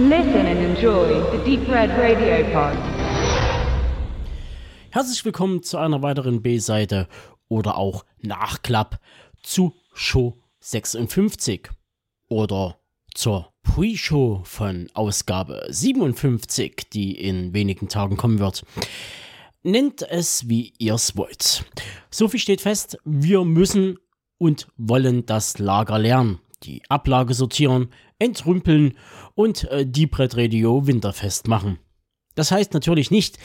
Listen and enjoy the Deep Red Radio Pod. Herzlich willkommen zu einer weiteren B-Seite oder auch Nachklapp zu Show 56 oder zur Pre-Show von Ausgabe 57, die in wenigen Tagen kommen wird. Nennt es, wie ihr es wollt. So viel steht fest, wir müssen und wollen das Lager lernen, die Ablage sortieren, entrümpeln und äh, Deep Red Radio winterfest machen. Das heißt natürlich nicht,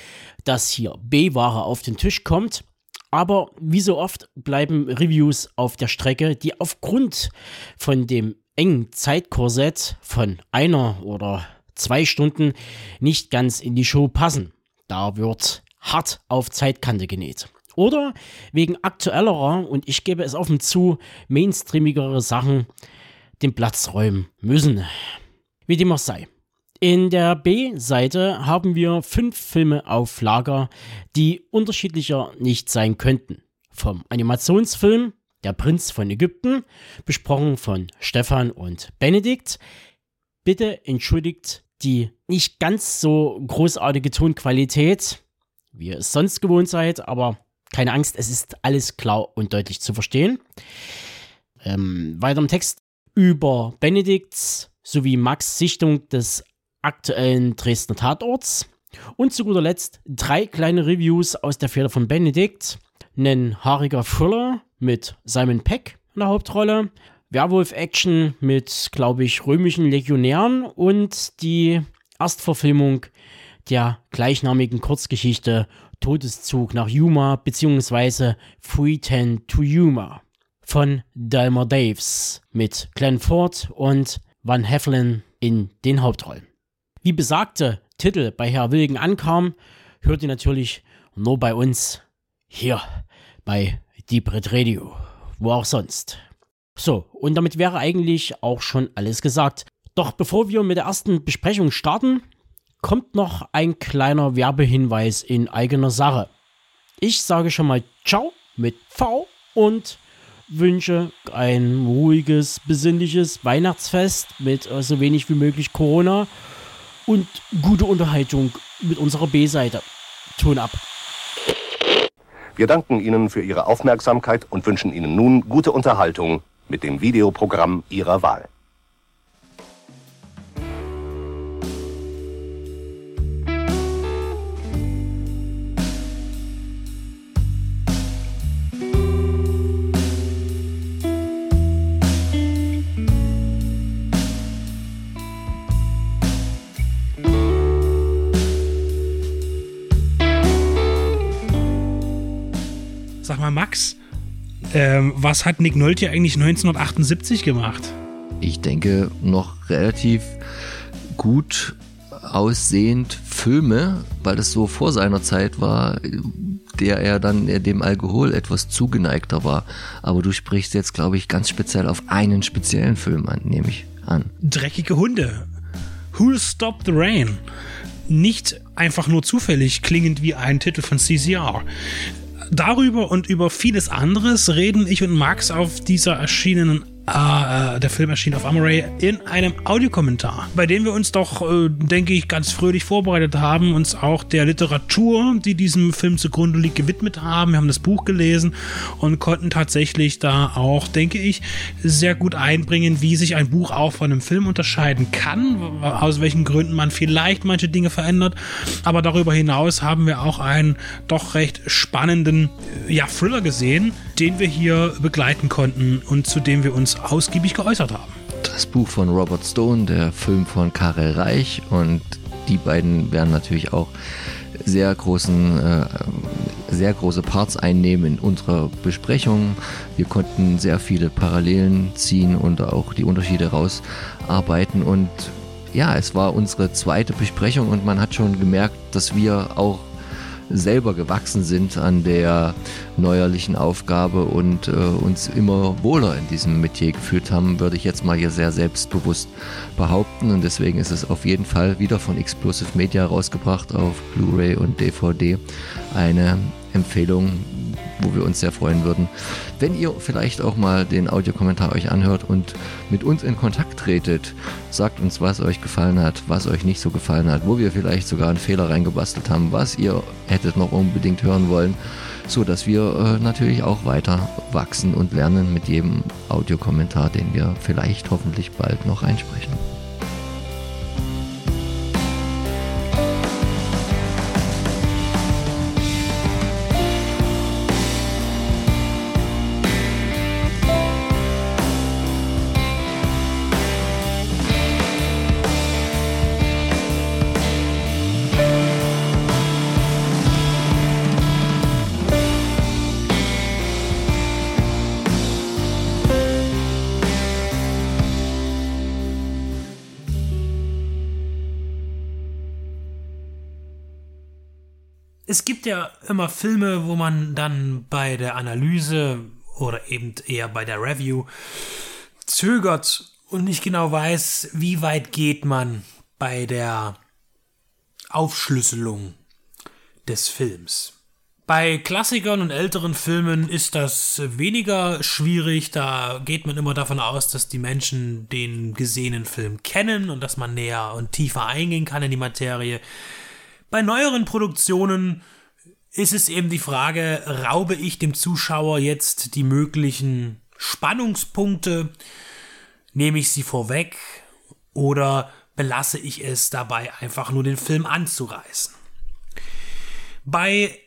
dass hier B-Ware auf den Tisch kommt, aber wie so oft bleiben Reviews auf der Strecke, die aufgrund von dem engen Zeitkorsett von einer oder zwei Stunden nicht ganz in die Show passen. Da wird hart auf Zeitkante genäht. Oder wegen aktuellerer und ich gebe es offen zu, mainstreamigere Sachen den Platz räumen müssen. Wie dem auch sei. In der B-Seite haben wir fünf Filme auf Lager, die unterschiedlicher nicht sein könnten. Vom Animationsfilm Der Prinz von Ägypten, besprochen von Stefan und Benedikt. Bitte entschuldigt die nicht ganz so großartige Tonqualität, wie ihr es sonst gewohnt seid, aber keine Angst, es ist alles klar und deutlich zu verstehen. Ähm, weiter im Text über Benedikts sowie Max Sichtung des aktuellen Dresdner Tatorts. Und zu guter Letzt drei kleine Reviews aus der Feder von Benedikt. Ein haariger Thriller mit Simon Peck in der Hauptrolle. Werwolf-Action mit, glaube ich, römischen Legionären und die Erstverfilmung der gleichnamigen Kurzgeschichte Todeszug nach Yuma bzw. 310 to Yuma von Delmer Daves mit Glenn Ford und Van Heflin in den Hauptrollen. Wie besagte Titel bei Herr Wilgen ankam, hört ihr natürlich nur bei uns hier bei Deep Red Radio, wo auch sonst. So, und damit wäre eigentlich auch schon alles gesagt. Doch bevor wir mit der ersten Besprechung starten, kommt noch ein kleiner Werbehinweis in eigener Sache. Ich sage schon mal Ciao mit V und wünsche ein ruhiges, besinnliches Weihnachtsfest mit äh, so wenig wie möglich Corona und gute Unterhaltung mit unserer B-Seite. Ton ab. Wir danken Ihnen für Ihre Aufmerksamkeit und wünschen Ihnen nun gute Unterhaltung mit dem Videoprogramm Ihrer Wahl. Max, ähm, was hat Nick Nolte eigentlich 1978 gemacht? ich denke, noch relativ gut aussehend Filme, weil das so vor seiner Zeit war, der er dann dem Alkohol etwas zugeneigter war. Aber du sprichst jetzt, glaube ich, ganz speziell auf einen speziellen Film an, nehme ich an. Dreckige Hunde. Who'll Stop the Rain? Nicht einfach nur zufällig klingend wie ein Titel von CCR. Darüber und über vieles anderes reden. Ich und Max auf dieser erschienenen äh, der Film erschien auf Amaray in einem Audiokommentar, bei dem wir uns doch, äh, denke ich, ganz fröhlich vorbereitet haben, uns auch der Literatur, die diesem Film zugrunde liegt, gewidmet haben. Wir haben das Buch gelesen und konnten tatsächlich da auch, denke ich, sehr gut einbringen, wie sich ein Buch auch von einem Film unterscheiden kann, aus welchen Gründen man vielleicht manche Dinge verändert. Aber darüber hinaus haben wir auch einen doch recht spannenden ja, Thriller gesehen, den wir hier begleiten konnten und zu dem wir uns ausgiebig geäußert haben. Das Buch von Robert Stone, der Film von Karel Reich und die beiden werden natürlich auch sehr großen, äh, sehr große Parts einnehmen in unserer Besprechung. Wir konnten sehr viele Parallelen ziehen und auch die Unterschiede rausarbeiten und ja, es war unsere zweite Besprechung und man hat schon gemerkt, dass wir auch selber gewachsen sind an der neuerlichen Aufgabe und äh, uns immer wohler in diesem Metier gefühlt haben, würde ich jetzt mal hier sehr selbstbewusst behaupten. Und deswegen ist es auf jeden Fall wieder von Explosive Media rausgebracht auf Blu-ray und DVD eine Empfehlung wo wir uns sehr freuen würden, wenn ihr vielleicht auch mal den Audiokommentar euch anhört und mit uns in Kontakt tretet. Sagt uns, was euch gefallen hat, was euch nicht so gefallen hat, wo wir vielleicht sogar einen Fehler reingebastelt haben, was ihr hättet noch unbedingt hören wollen, so dass wir äh, natürlich auch weiter wachsen und lernen mit jedem Audiokommentar, den wir vielleicht hoffentlich bald noch einsprechen. Ja immer Filme, wo man dann bei der Analyse oder eben eher bei der Review zögert und nicht genau weiß, wie weit geht man bei der Aufschlüsselung des Films. Bei Klassikern und älteren Filmen ist das weniger schwierig. Da geht man immer davon aus, dass die Menschen den gesehenen Film kennen und dass man näher und tiefer eingehen kann in die Materie. Bei neueren Produktionen ist es eben die Frage, raube ich dem Zuschauer jetzt die möglichen Spannungspunkte, nehme ich sie vorweg oder belasse ich es dabei, einfach nur den Film anzureißen. Bei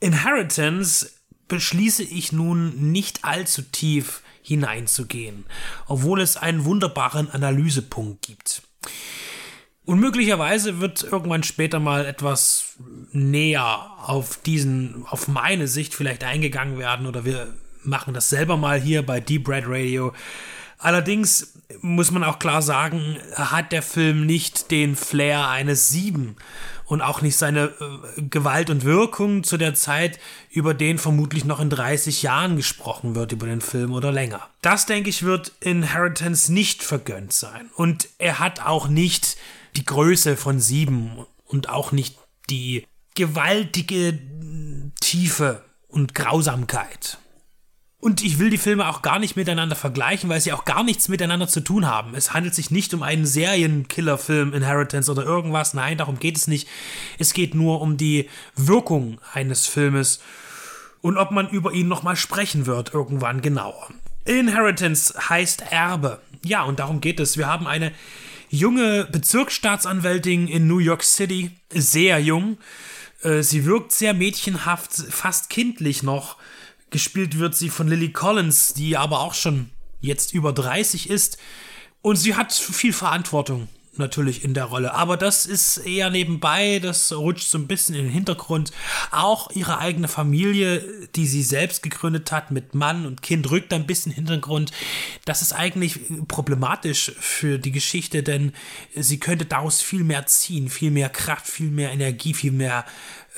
Inheritance beschließe ich nun nicht allzu tief hineinzugehen, obwohl es einen wunderbaren Analysepunkt gibt. Und möglicherweise wird irgendwann später mal etwas näher auf diesen, auf meine Sicht vielleicht eingegangen werden oder wir machen das selber mal hier bei Deep Red Radio. Allerdings muss man auch klar sagen, hat der Film nicht den Flair eines Sieben und auch nicht seine äh, Gewalt und Wirkung zu der Zeit, über den vermutlich noch in 30 Jahren gesprochen wird, über den Film oder länger. Das, denke ich, wird Inheritance nicht vergönnt sein. Und er hat auch nicht die Größe von sieben und auch nicht die gewaltige Tiefe und Grausamkeit. Und ich will die Filme auch gar nicht miteinander vergleichen, weil sie auch gar nichts miteinander zu tun haben. Es handelt sich nicht um einen Serienkiller-Film, Inheritance oder irgendwas. Nein, darum geht es nicht. Es geht nur um die Wirkung eines Filmes und ob man über ihn nochmal sprechen wird, irgendwann genauer. Inheritance heißt Erbe. Ja, und darum geht es. Wir haben eine junge Bezirksstaatsanwältin in New York City, sehr jung. Äh, sie wirkt sehr mädchenhaft, fast kindlich noch Gespielt wird sie von Lily Collins, die aber auch schon jetzt über 30 ist. Und sie hat viel Verantwortung natürlich in der Rolle. Aber das ist eher nebenbei, das rutscht so ein bisschen in den Hintergrund. Auch ihre eigene Familie, die sie selbst gegründet hat mit Mann und Kind, rückt ein bisschen in den Hintergrund. Das ist eigentlich problematisch für die Geschichte, denn sie könnte daraus viel mehr ziehen, viel mehr Kraft, viel mehr Energie, viel mehr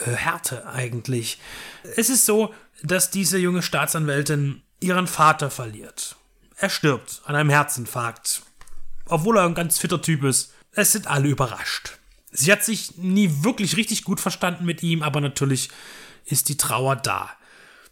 äh, Härte eigentlich. Es ist so, dass diese junge Staatsanwältin ihren Vater verliert. Er stirbt an einem Herzinfarkt. Obwohl er ein ganz fitter Typ ist. Es sind alle überrascht. Sie hat sich nie wirklich richtig gut verstanden mit ihm, aber natürlich ist die Trauer da.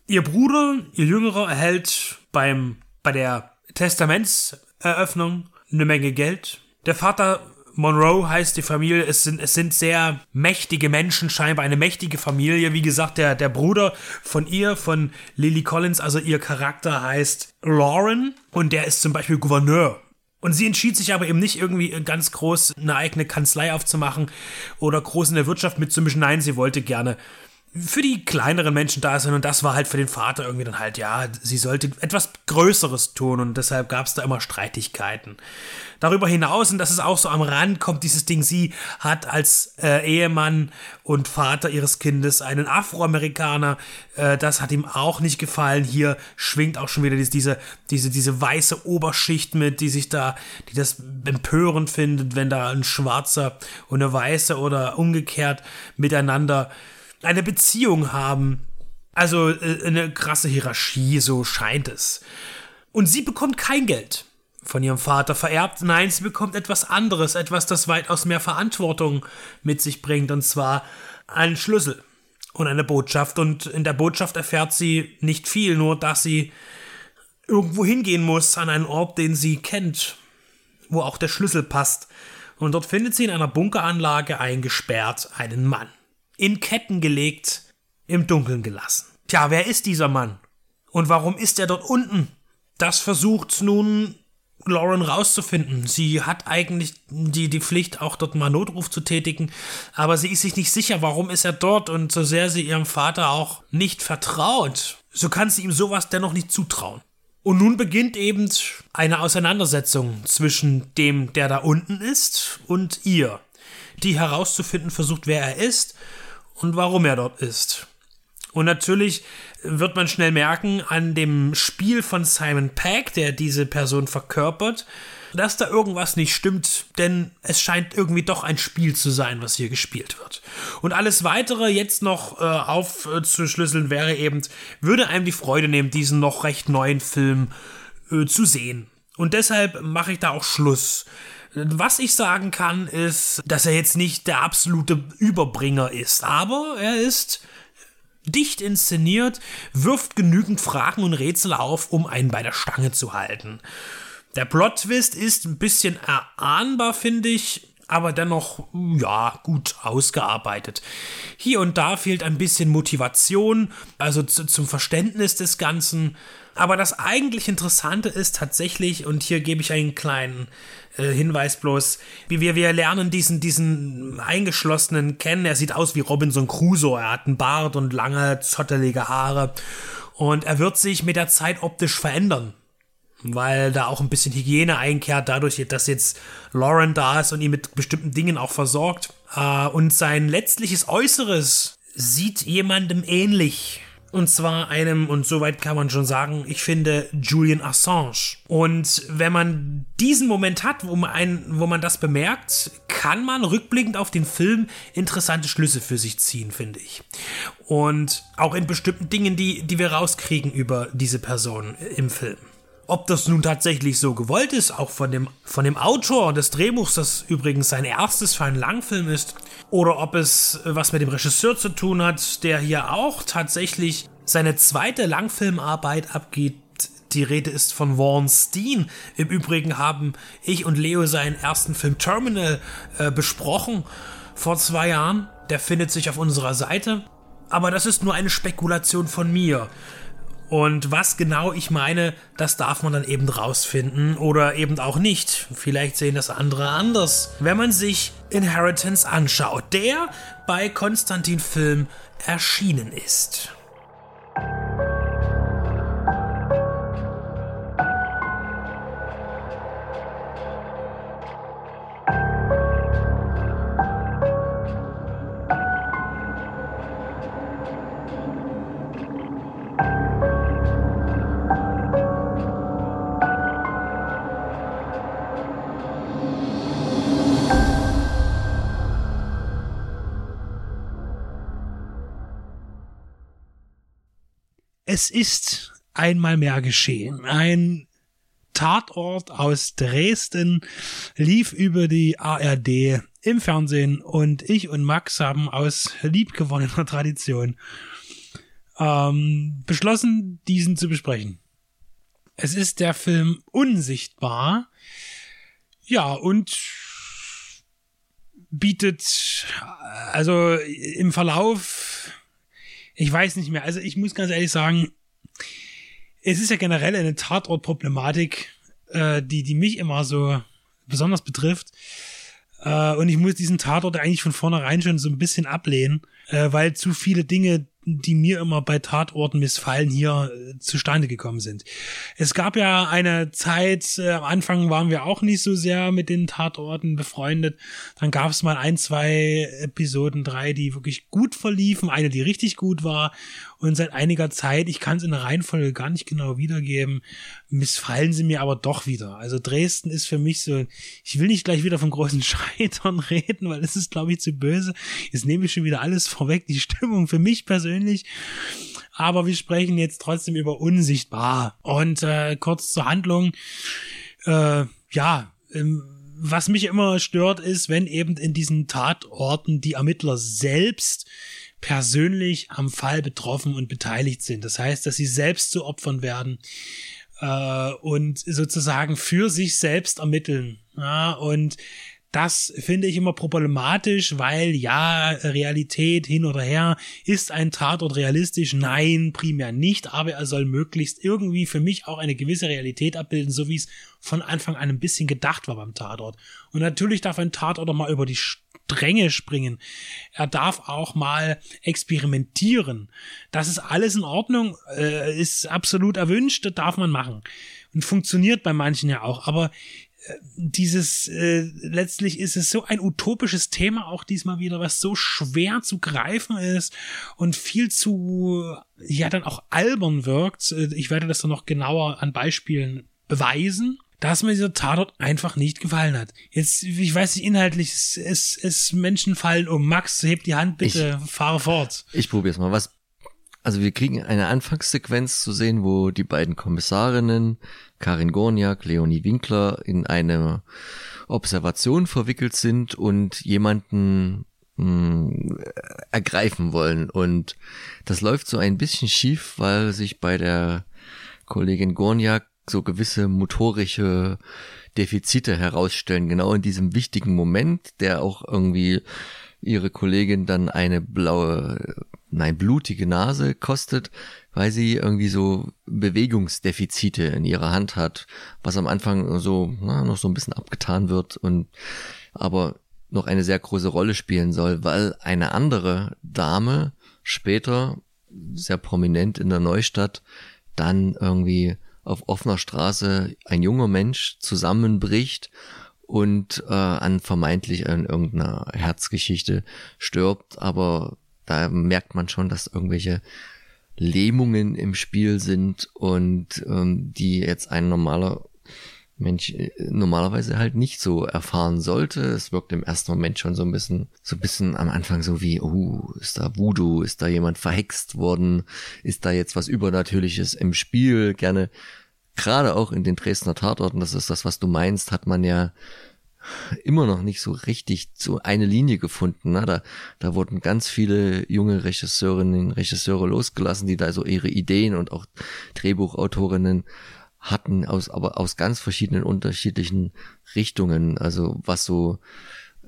Ihr Bruder, ihr Jüngerer, erhält beim, bei der Testamentseröffnung eine Menge Geld. Der Vater Monroe heißt die Familie. Es sind, es sind sehr mächtige Menschen, scheinbar eine mächtige Familie. Wie gesagt, der, der Bruder von ihr, von Lily Collins, also ihr Charakter heißt Lauren und der ist zum Beispiel Gouverneur. Und sie entschied sich aber eben nicht irgendwie ganz groß eine eigene Kanzlei aufzumachen oder groß in der Wirtschaft mitzumischen. Nein, sie wollte gerne für die kleineren Menschen da sein und das war halt für den Vater irgendwie dann halt, ja, sie sollte etwas Größeres tun und deshalb gab es da immer Streitigkeiten. Darüber hinaus, und das ist auch so am Rand, kommt dieses Ding, sie hat als äh, Ehemann und Vater ihres Kindes einen Afroamerikaner, äh, das hat ihm auch nicht gefallen. Hier schwingt auch schon wieder diese, diese, diese weiße Oberschicht mit, die sich da, die das empörend findet, wenn da ein Schwarzer und eine Weiße oder umgekehrt miteinander eine Beziehung haben. Also äh, eine krasse Hierarchie, so scheint es. Und sie bekommt kein Geld von ihrem Vater vererbt. Nein, sie bekommt etwas anderes, etwas, das weitaus mehr Verantwortung mit sich bringt, und zwar einen Schlüssel. und eine Botschaft. Und in der Botschaft erfährt sie nicht viel, nur dass sie irgendwo hingehen muss, an einen Ort, den sie kennt, wo auch der Schlüssel passt. Und dort findet sie in einer Bunkeranlage eingesperrt einen Mann. In Ketten gelegt, im Dunkeln gelassen. Tja, wer ist dieser Mann? Und warum ist er dort unten? Das versucht nun Lauren rauszufinden. Sie hat eigentlich die, die Pflicht, auch dort mal Notruf zu tätigen, aber sie ist sich nicht sicher, warum ist er dort und so sehr sie ihrem Vater auch nicht vertraut, so kann sie ihm sowas dennoch nicht zutrauen. Und nun beginnt eben eine Auseinandersetzung zwischen dem, der da unten ist, und ihr, die herauszufinden versucht, wer er ist und warum er dort ist. Und natürlich wird man schnell merken an dem Spiel von Simon Peck, der diese Person verkörpert, dass da irgendwas nicht stimmt, denn es scheint irgendwie doch ein Spiel zu sein, was hier gespielt wird. Und alles weitere jetzt noch äh, aufzuschlüsseln wäre eben, würde einem die Freude nehmen, diesen noch recht neuen Film äh, zu sehen. Und deshalb mache ich da auch Schluss. Was ich sagen kann, ist, dass er jetzt nicht der absolute Überbringer ist, aber er ist dicht inszeniert, wirft genügend Fragen und Rätsel auf, um einen bei der Stange zu halten. Der Plot-Twist ist ein bisschen erahnbar, finde ich, aber dennoch, ja, gut ausgearbeitet. Hier und da fehlt ein bisschen Motivation, also zu, zum Verständnis des Ganzen. Aber das eigentlich Interessante ist tatsächlich, und hier gebe ich einen kleinen äh, Hinweis bloß, wie wir, wir lernen diesen, diesen Eingeschlossenen kennen. Er sieht aus wie Robinson Crusoe. Er hat einen Bart und lange, zottelige Haare. Und er wird sich mit der Zeit optisch verändern. Weil da auch ein bisschen Hygiene einkehrt, dadurch, dass jetzt Lauren da ist und ihn mit bestimmten Dingen auch versorgt. Äh, und sein letztliches Äußeres sieht jemandem ähnlich und zwar einem, und soweit kann man schon sagen, ich finde Julian Assange. Und wenn man diesen Moment hat, wo man, ein, wo man das bemerkt, kann man rückblickend auf den Film interessante Schlüsse für sich ziehen, finde ich. Und auch in bestimmten Dingen, die, die wir rauskriegen über diese Person im Film. Ob das nun tatsächlich so gewollt ist, auch von dem, von dem Autor des Drehbuchs, das übrigens sein erstes für einen Langfilm ist, oder ob es was mit dem Regisseur zu tun hat, der hier auch tatsächlich seine zweite Langfilmarbeit abgibt. Die Rede ist von Warren Steen. Im Übrigen haben ich und Leo seinen ersten Film Terminal äh, besprochen vor zwei Jahren. Der findet sich auf unserer Seite. Aber das ist nur eine Spekulation von mir. Und was genau ich meine, das darf man dann eben rausfinden oder eben auch nicht. Vielleicht sehen das andere anders. Wenn man sich Inheritance anschaut, der bei Konstantin Film erschienen ist. Es ist einmal mehr geschehen. Ein Tatort aus Dresden lief über die ARD im Fernsehen und ich und Max haben aus liebgewonnener Tradition ähm, beschlossen, diesen zu besprechen. Es ist der Film Unsichtbar. Ja, und bietet also im Verlauf ich weiß nicht mehr. Also ich muss ganz ehrlich sagen, es ist ja generell eine Tatortproblematik, äh, die, die mich immer so besonders betrifft. Äh, und ich muss diesen Tatort eigentlich von vornherein schon so ein bisschen ablehnen, äh, weil zu viele Dinge die mir immer bei Tatorten missfallen, hier äh, zustande gekommen sind. Es gab ja eine Zeit, äh, am Anfang waren wir auch nicht so sehr mit den Tatorten befreundet. Dann gab es mal ein, zwei Episoden, drei, die wirklich gut verliefen, eine, die richtig gut war. Und seit einiger Zeit, ich kann es in der Reihenfolge gar nicht genau wiedergeben, missfallen sie mir aber doch wieder. Also Dresden ist für mich so, ich will nicht gleich wieder vom großen Scheitern reden, weil es ist, glaube ich, zu böse. Jetzt nehme ich schon wieder alles vorweg. Die Stimmung für mich persönlich aber wir sprechen jetzt trotzdem über unsichtbar. Und äh, kurz zur Handlung. Äh, ja, ähm, was mich immer stört, ist, wenn eben in diesen Tatorten die Ermittler selbst persönlich am Fall betroffen und beteiligt sind. Das heißt, dass sie selbst zu Opfern werden äh, und sozusagen für sich selbst ermitteln. Ja, und das finde ich immer problematisch, weil ja, Realität hin oder her, ist ein Tatort realistisch? Nein, primär nicht, aber er soll möglichst irgendwie für mich auch eine gewisse Realität abbilden, so wie es von Anfang an ein bisschen gedacht war beim Tatort. Und natürlich darf ein Tatort auch mal über die Stränge springen. Er darf auch mal experimentieren. Das ist alles in Ordnung, äh, ist absolut erwünscht, das darf man machen. Und funktioniert bei manchen ja auch. Aber dieses äh, letztlich ist es so ein utopisches Thema auch diesmal wieder, was so schwer zu greifen ist und viel zu ja dann auch albern wirkt. Äh, ich werde das dann noch genauer an Beispielen beweisen dass mir dieser Tatort einfach nicht gefallen hat. Jetzt, ich weiß nicht, inhaltlich, es, es, es Menschen fallen um. Max, heb die Hand bitte, ich, fahre fort. Ich probier's mal. Was, also wir kriegen eine Anfangssequenz zu sehen, wo die beiden Kommissarinnen Karin Gorniak, Leonie Winkler in eine Observation verwickelt sind und jemanden mh, hm, ergreifen wollen. Und das läuft so ein bisschen schief, weil sich bei der Kollegin Gorniak so gewisse motorische Defizite herausstellen, genau in diesem wichtigen Moment, der auch irgendwie ihre Kollegin dann eine blaue, nein, blutige Nase kostet, weil sie irgendwie so Bewegungsdefizite in ihrer Hand hat, was am Anfang so na, noch so ein bisschen abgetan wird und aber noch eine sehr große Rolle spielen soll, weil eine andere Dame später sehr prominent in der Neustadt dann irgendwie auf offener Straße ein junger Mensch zusammenbricht und äh, an vermeintlich an irgendeiner Herzgeschichte stirbt, aber da merkt man schon, dass irgendwelche Lähmungen im Spiel sind und ähm, die jetzt ein normaler Mensch äh, normalerweise halt nicht so erfahren sollte. Es wirkt im ersten Moment schon so ein bisschen, so ein bisschen am Anfang so wie, oh, ist da Voodoo, ist da jemand verhext worden, ist da jetzt was Übernatürliches im Spiel? Gerne gerade auch in den Dresdner Tatorten, das ist das, was du meinst, hat man ja immer noch nicht so richtig so eine Linie gefunden. Ne? Da, da wurden ganz viele junge Regisseurinnen Regisseure losgelassen, die da so ihre Ideen und auch Drehbuchautorinnen hatten aus aber aus ganz verschiedenen unterschiedlichen Richtungen. Also was so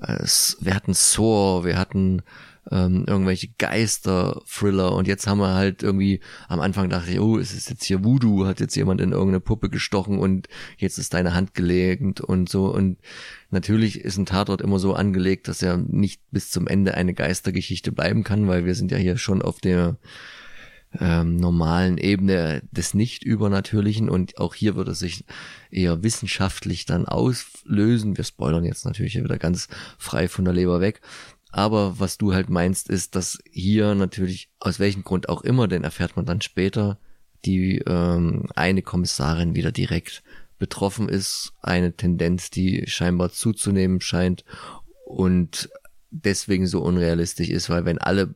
äh, wir hatten Saw, wir hatten ähm, irgendwelche Geister-Thriller und jetzt haben wir halt irgendwie, am Anfang dachte ich, oh, es ist jetzt hier Voodoo, hat jetzt jemand in irgendeine Puppe gestochen und jetzt ist deine Hand gelegt und so und natürlich ist ein Tatort immer so angelegt, dass er nicht bis zum Ende eine Geistergeschichte bleiben kann, weil wir sind ja hier schon auf der ähm, normalen Ebene des Nicht-Übernatürlichen und auch hier wird es sich eher wissenschaftlich dann auslösen. Wir spoilern jetzt natürlich wieder ganz frei von der Leber weg. Aber was du halt meinst, ist, dass hier natürlich, aus welchem Grund auch immer, denn erfährt man dann später, die ähm, eine Kommissarin wieder direkt betroffen ist, eine Tendenz, die scheinbar zuzunehmen scheint und deswegen so unrealistisch ist, weil wenn alle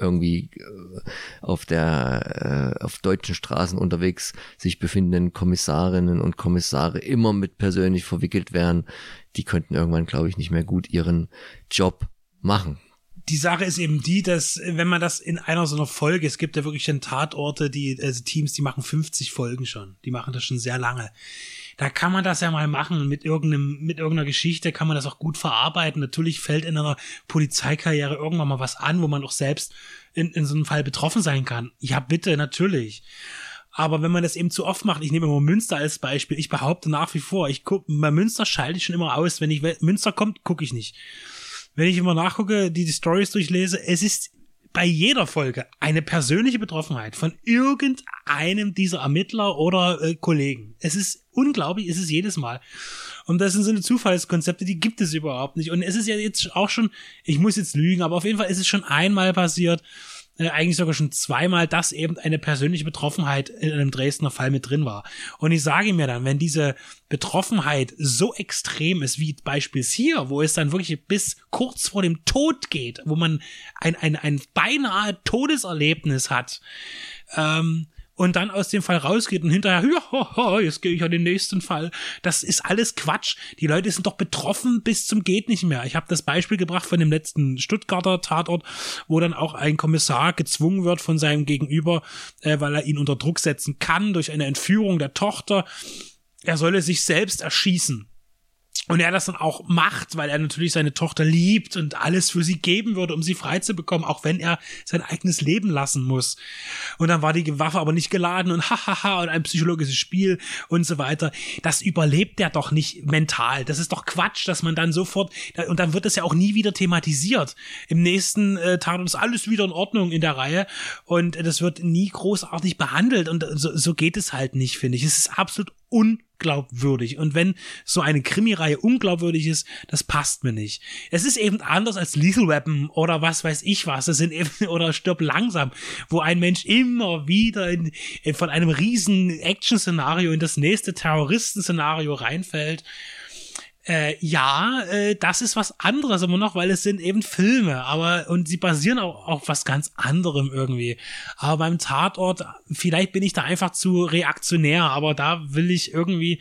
irgendwie äh, auf der äh, auf deutschen Straßen unterwegs sich befindenden Kommissarinnen und Kommissare immer mit persönlich verwickelt werden, die könnten irgendwann, glaube ich, nicht mehr gut ihren Job machen. Die Sache ist eben die, dass wenn man das in einer so einer Folge, es gibt ja wirklich schon Tatorte, die also Teams, die machen 50 Folgen schon, die machen das schon sehr lange. Da kann man das ja mal machen mit irgendeinem mit irgendeiner Geschichte, kann man das auch gut verarbeiten. Natürlich fällt in einer Polizeikarriere irgendwann mal was an, wo man auch selbst in, in so einem Fall betroffen sein kann. Ja, bitte, natürlich. Aber wenn man das eben zu oft macht, ich nehme immer Münster als Beispiel, ich behaupte nach wie vor, ich guck, bei Münster schalte ich schon immer aus, wenn ich, Münster kommt, gucke ich nicht wenn ich immer nachgucke, die, die Stories durchlese, es ist bei jeder Folge eine persönliche Betroffenheit von irgendeinem dieser Ermittler oder äh, Kollegen. Es ist unglaublich, es ist jedes Mal. Und das sind so eine Zufallskonzepte, die gibt es überhaupt nicht. Und es ist ja jetzt auch schon, ich muss jetzt lügen, aber auf jeden Fall ist es schon einmal passiert, äh, eigentlich sogar schon zweimal, dass eben eine persönliche Betroffenheit in einem Dresdner Fall mit drin war. Und ich sage mir dann, wenn diese Betroffenheit so extrem ist, wie beispielsweise hier, wo es dann wirklich bis kurz vor dem Tod geht, wo man ein, ein, ein beinahe Todeserlebnis hat, ähm, und dann aus dem Fall rausgeht und hinterher, ja, jetzt gehe ich an den nächsten Fall. Das ist alles Quatsch. Die Leute sind doch betroffen bis zum geht nicht mehr. Ich habe das Beispiel gebracht von dem letzten Stuttgarter Tatort, wo dann auch ein Kommissar gezwungen wird von seinem Gegenüber, äh, weil er ihn unter Druck setzen kann durch eine Entführung der Tochter. Er solle sich selbst erschießen. Und er das dann auch macht, weil er natürlich seine Tochter liebt und alles für sie geben würde, um sie frei zu bekommen, auch wenn er sein eigenes Leben lassen muss. Und dann war die Waffe aber nicht geladen und hahaha und ein psychologisches Spiel und so weiter. Das überlebt er doch nicht mental. Das ist doch Quatsch, dass man dann sofort, und dann wird das ja auch nie wieder thematisiert. Im nächsten äh, Tag ist alles wieder in Ordnung in der Reihe und das wird nie großartig behandelt und so, so geht es halt nicht, finde ich. Es ist absolut un unglaubwürdig. Und wenn so eine Krimireihe unglaubwürdig ist, das passt mir nicht. Es ist eben anders als Lethal Weapon oder was weiß ich was. Das sind eben, oder Stirb langsam, wo ein Mensch immer wieder in von einem riesen Action-Szenario in das nächste Terroristen-Szenario reinfällt äh, ja, äh, das ist was anderes immer noch, weil es sind eben Filme, aber und sie basieren auch auf was ganz anderem irgendwie. Aber beim Tatort, vielleicht bin ich da einfach zu reaktionär, aber da will ich irgendwie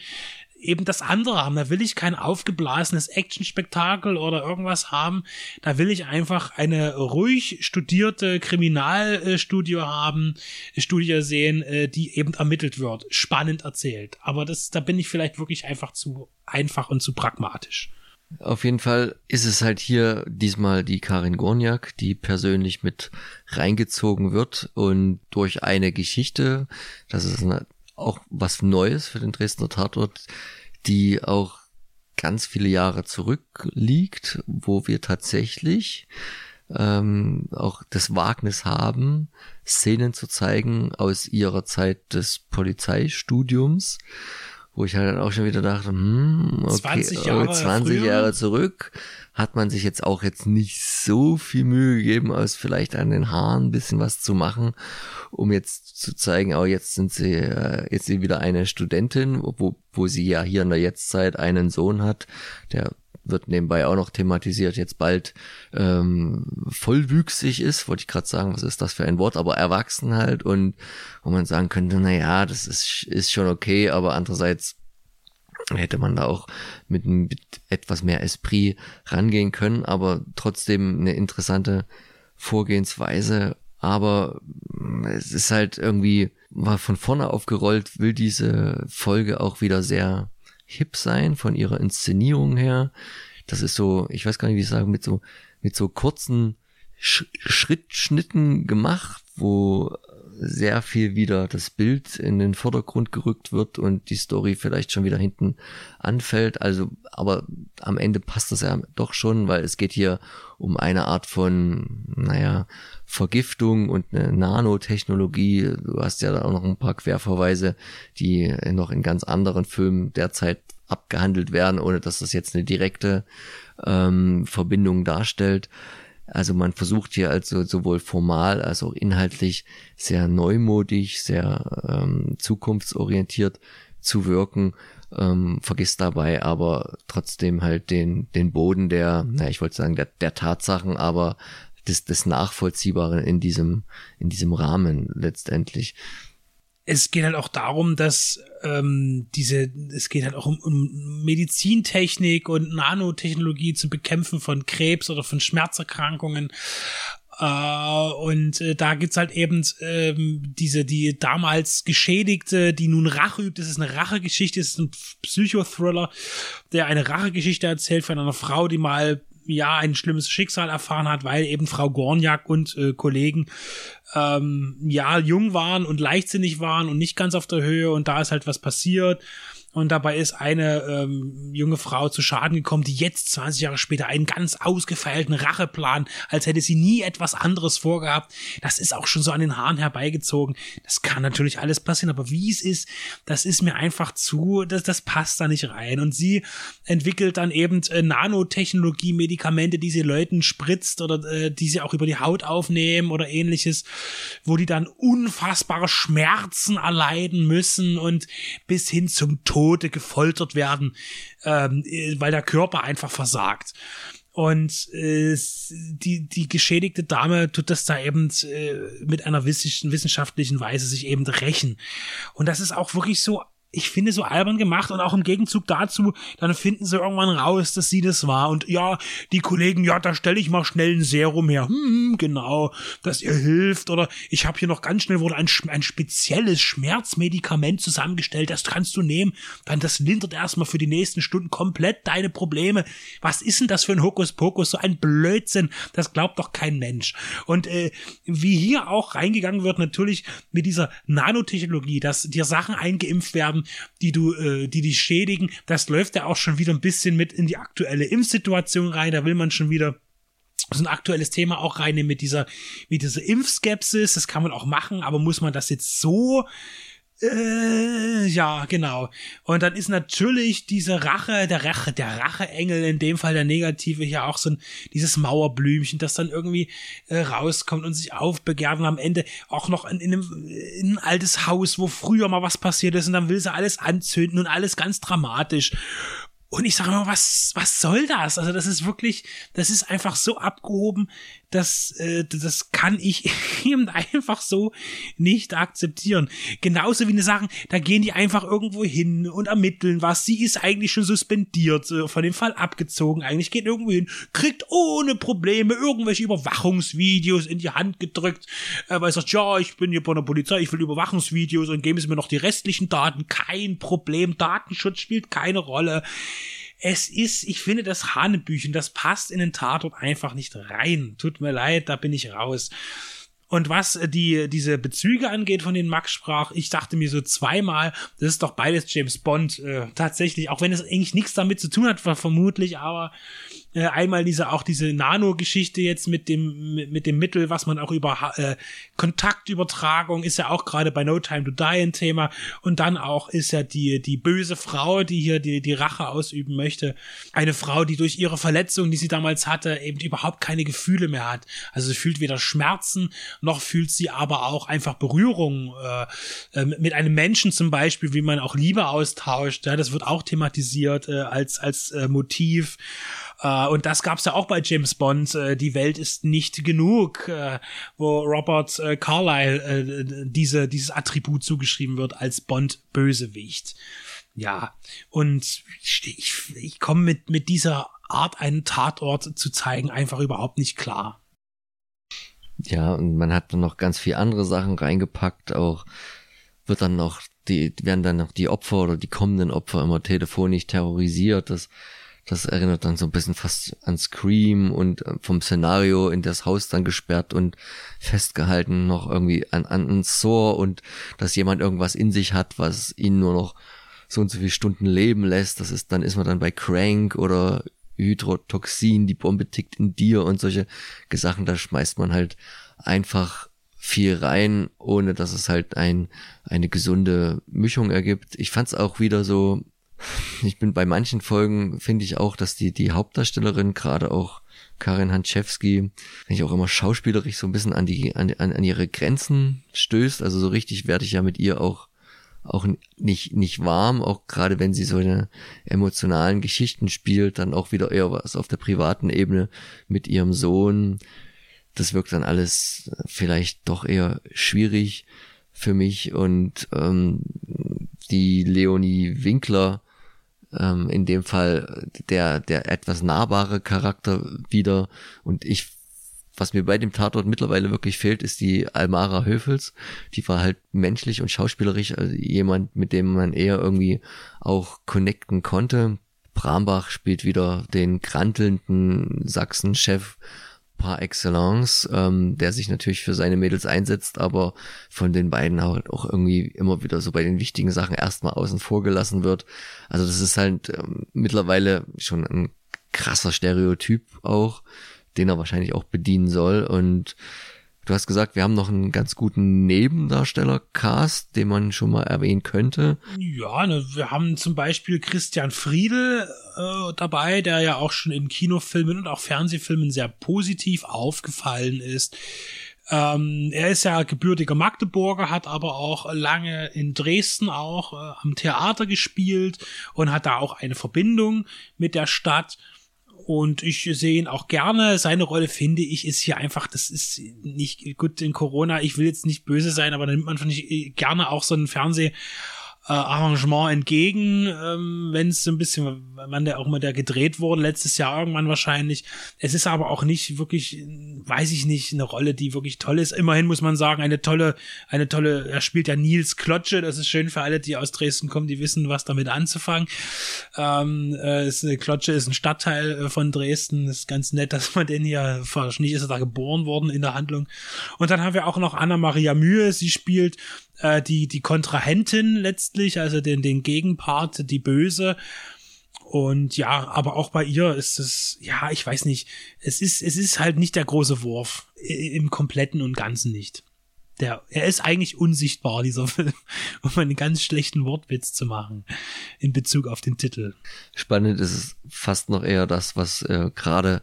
eben das andere haben. Da will ich kein aufgeblasenes Actionspektakel oder irgendwas haben. Da will ich einfach eine ruhig studierte Kriminalstudie haben, Studie sehen, äh, die eben ermittelt wird, spannend erzählt. Aber das, da bin ich vielleicht wirklich einfach zu einfach und zu pragmatisch. Auf jeden Fall ist es halt hier diesmal die Karin Gorniak, die persönlich mit reingezogen wird und durch eine Geschichte, das ist auch was Neues für den Dresdner Tatort, die auch ganz viele Jahre zurückliegt, wo wir tatsächlich ähm, auch das Wagnis haben, Szenen zu zeigen aus ihrer Zeit des Polizeistudiums, wo ich halt auch schon wieder dachte, hm, okay, 20 Jahre, 20 Jahre zurück hat man sich jetzt auch jetzt nicht so viel Mühe gegeben, aus vielleicht an den Haaren ein bisschen was zu machen, um jetzt zu zeigen, oh, jetzt sind sie, äh, jetzt sie wieder eine Studentin, wo, wo sie ja hier in der Jetztzeit einen Sohn hat, der wird nebenbei auch noch thematisiert, jetzt bald ähm, vollwüchsig ist, wollte ich gerade sagen, was ist das für ein Wort, aber erwachsen halt und wo man sagen könnte, na ja, das ist, ist schon okay, aber andererseits hätte man da auch mit, mit etwas mehr Esprit rangehen können, aber trotzdem eine interessante Vorgehensweise. Aber es ist halt irgendwie, war von vorne aufgerollt, will diese Folge auch wieder sehr hip sein von ihrer Inszenierung her. Das ist so, ich weiß gar nicht, wie ich sagen, mit so, mit so kurzen Sch Schrittschnitten gemacht, wo sehr viel wieder das Bild in den Vordergrund gerückt wird und die Story vielleicht schon wieder hinten anfällt. Also, aber am Ende passt das ja doch schon, weil es geht hier um eine Art von, naja, Vergiftung und eine Nanotechnologie. Du hast ja da auch noch ein paar Querverweise, die noch in ganz anderen Filmen derzeit abgehandelt werden, ohne dass das jetzt eine direkte ähm, Verbindung darstellt. Also man versucht hier also sowohl formal als auch inhaltlich sehr neumodisch, sehr ähm, zukunftsorientiert zu wirken, ähm, vergisst dabei aber trotzdem halt den, den Boden der, na, ich wollte sagen, der, der Tatsachen, aber des, des Nachvollziehbaren in diesem, in diesem Rahmen letztendlich es geht halt auch darum, dass ähm, diese, es geht halt auch um, um Medizintechnik und Nanotechnologie zum Bekämpfen von Krebs oder von Schmerzerkrankungen. Uh, und äh, da gibt's halt eben ähm, diese, die damals Geschädigte, die nun Rache übt. Das ist eine Rachegeschichte, das ist ein Psychothriller, der eine Rachegeschichte erzählt von einer Frau, die mal ja ein schlimmes Schicksal erfahren hat, weil eben Frau Gorniak und äh, Kollegen ähm, ja jung waren und leichtsinnig waren und nicht ganz auf der Höhe und da ist halt was passiert und dabei ist eine ähm, junge Frau zu Schaden gekommen, die jetzt 20 Jahre später einen ganz ausgefeilten Racheplan, als hätte sie nie etwas anderes vorgehabt. Das ist auch schon so an den Haaren herbeigezogen. Das kann natürlich alles passieren, aber wie es ist, das ist mir einfach zu, das, das passt da nicht rein. Und sie entwickelt dann eben äh, Nanotechnologie, Medikamente, die sie Leuten spritzt oder äh, die sie auch über die Haut aufnehmen oder ähnliches, wo die dann unfassbare Schmerzen erleiden müssen und bis hin zum Tod Tote gefoltert werden, ähm, weil der Körper einfach versagt. Und äh, die, die geschädigte Dame tut das da eben äh, mit einer wissenschaftlichen Weise sich eben rächen. Und das ist auch wirklich so ich finde, so albern gemacht und auch im Gegenzug dazu, dann finden sie irgendwann raus, dass sie das war. Und ja, die Kollegen, ja, da stelle ich mal schnell ein Serum her. Hm, genau, dass ihr hilft. Oder ich habe hier noch ganz schnell wurde ein, ein spezielles Schmerzmedikament zusammengestellt, das kannst du nehmen. Dann das lindert erstmal für die nächsten Stunden komplett deine Probleme. Was ist denn das für ein Hokuspokus? So ein Blödsinn. Das glaubt doch kein Mensch. Und äh, wie hier auch reingegangen wird, natürlich mit dieser Nanotechnologie, dass dir Sachen eingeimpft werden, die du, äh, die dich schädigen. Das läuft ja auch schon wieder ein bisschen mit in die aktuelle Impfsituation rein. Da will man schon wieder so ein aktuelles Thema auch reinnehmen mit dieser, mit dieser Impfskepsis. Das kann man auch machen, aber muss man das jetzt so äh, ja, genau. Und dann ist natürlich diese Rache, der Rache, der Racheengel, in dem Fall der Negative, hier auch so ein, dieses Mauerblümchen, das dann irgendwie äh, rauskommt und sich aufbegehrt und am Ende auch noch in, in, einem, in ein altes Haus, wo früher mal was passiert ist und dann will sie alles anzünden und alles ganz dramatisch. Und ich sage immer, was, was soll das? Also das ist wirklich, das ist einfach so abgehoben, das, äh, das kann ich eben einfach so nicht akzeptieren. Genauso wie eine Sachen, da gehen die einfach irgendwo hin und ermitteln was. Sie ist eigentlich schon suspendiert, äh, von dem Fall abgezogen. Eigentlich geht irgendwo hin, kriegt ohne Probleme irgendwelche Überwachungsvideos in die Hand gedrückt, äh, weil er sagt, ja, ich bin hier bei der Polizei, ich will Überwachungsvideos und geben Sie mir noch die restlichen Daten. Kein Problem, Datenschutz spielt keine Rolle es ist, ich finde das Hanebüchen, das passt in den Tatort einfach nicht rein. Tut mir leid, da bin ich raus. Und was die, diese Bezüge angeht, von denen Max sprach, ich dachte mir so zweimal, das ist doch beides James Bond, äh, tatsächlich, auch wenn es eigentlich nichts damit zu tun hat, vermutlich, aber äh, einmal diese auch diese Nano-Geschichte jetzt mit dem mit, mit, dem Mittel, was man auch über äh, Kontaktübertragung ist ja auch gerade bei No Time to Die ein Thema und dann auch ist ja die die böse Frau, die hier die die Rache ausüben möchte, eine Frau, die durch ihre Verletzung, die sie damals hatte, eben überhaupt keine Gefühle mehr hat. Also sie fühlt weder Schmerzen noch fühlt sie aber auch einfach Berührung äh, äh, mit einem Menschen zum Beispiel, wie man auch Liebe austauscht. Ja, das wird auch thematisiert äh, als als äh, Motiv. Uh, und das gab's ja auch bei James Bond. Uh, die Welt ist nicht genug, uh, wo Robert Carlyle diese, dieses Attribut zugeschrieben wird als Bond-Bösewicht. Ja, und ich, ich, komme mit, mit dieser Art, einen Tatort zu zeigen, einfach überhaupt nicht klar. Ja, und man hat dann noch ganz viel andere Sachen reingepackt, auch wird dann noch die, werden dann noch die Opfer oder die kommenden Opfer immer telefonisch terrorisiert. Das das erinnert dann so ein bisschen fast an Scream und äh, vom Szenario in das Haus dann gesperrt und festgehalten noch irgendwie an, an ein Saw und dass jemand irgendwas in sich hat, was ihn nur noch so und so viele Stunden leben lässt. Das ist, dann ist man dann bei Crank oder Hydrotoxin, die Bombe tickt in dir und solche Sachen, da schmeißt man halt einfach viel rein, ohne dass es halt ein, eine gesunde Mischung ergibt. Ich fand es auch wieder so ich bin bei manchen Folgen, finde ich auch, dass die, die Hauptdarstellerin, gerade auch Karin Hanczewski, finde ich auch immer schauspielerisch so ein bisschen an die, an, an, an ihre Grenzen stößt. Also so richtig werde ich ja mit ihr auch auch nicht, nicht warm, auch gerade wenn sie so eine emotionalen Geschichten spielt, dann auch wieder eher was auf der privaten Ebene mit ihrem Sohn. Das wirkt dann alles vielleicht doch eher schwierig für mich und ähm, die Leonie Winkler ähm, in dem Fall der, der etwas nahbare Charakter wieder. Und ich, was mir bei dem Tatort mittlerweile wirklich fehlt, ist die Almara Höfels. Die war halt menschlich und schauspielerisch, also jemand, mit dem man eher irgendwie auch connecten konnte. Brambach spielt wieder den krantelnden Sachsen-Chef par excellence, ähm, der sich natürlich für seine Mädels einsetzt, aber von den beiden halt auch irgendwie immer wieder so bei den wichtigen Sachen erstmal außen vor gelassen wird. Also das ist halt ähm, mittlerweile schon ein krasser Stereotyp auch, den er wahrscheinlich auch bedienen soll und Du hast gesagt, wir haben noch einen ganz guten Nebendarsteller-Cast, den man schon mal erwähnen könnte. Ja, ne, wir haben zum Beispiel Christian Friedel äh, dabei, der ja auch schon in Kinofilmen und auch Fernsehfilmen sehr positiv aufgefallen ist. Ähm, er ist ja gebürtiger Magdeburger, hat aber auch lange in Dresden auch äh, am Theater gespielt und hat da auch eine Verbindung mit der Stadt Und ich sehe ihn auch gerne. Seine Rolle, finde ich, ist hier einfach, das ist nicht gut in Corona. Ich will jetzt nicht böse sein, aber da nimmt man, finde ich, gerne auch so einen Fernseh- äh, Arrangement entgegen, ähm, wenn es so ein bisschen, wann der auch mal der gedreht wurde, letztes Jahr irgendwann wahrscheinlich. Es ist aber auch nicht wirklich, weiß ich nicht, eine Rolle, die wirklich toll ist. Immerhin muss man sagen, eine tolle, eine tolle, er spielt ja Nils Klotsche, das ist schön für alle, die aus Dresden kommen, die wissen, was damit anzufangen. Ähm, äh, ist, Klotsche ist ein Stadtteil äh, von Dresden, ist ganz nett, dass man den hier, nicht ist er da geboren worden in der Handlung. Und dann haben wir auch noch Anna Maria Mühe, sie spielt äh, die, die Kontrahentin letztlich, also den, den Gegenpart, die Böse. Und ja, aber auch bei ihr ist es, ja, ich weiß nicht, es ist, es ist halt nicht der große Wurf. Im Kompletten und Ganzen nicht. Der, er ist eigentlich unsichtbar, dieser Film, um einen ganz schlechten Wortwitz zu machen in Bezug auf den Titel. Spannend ist es fast noch eher das, was äh, gerade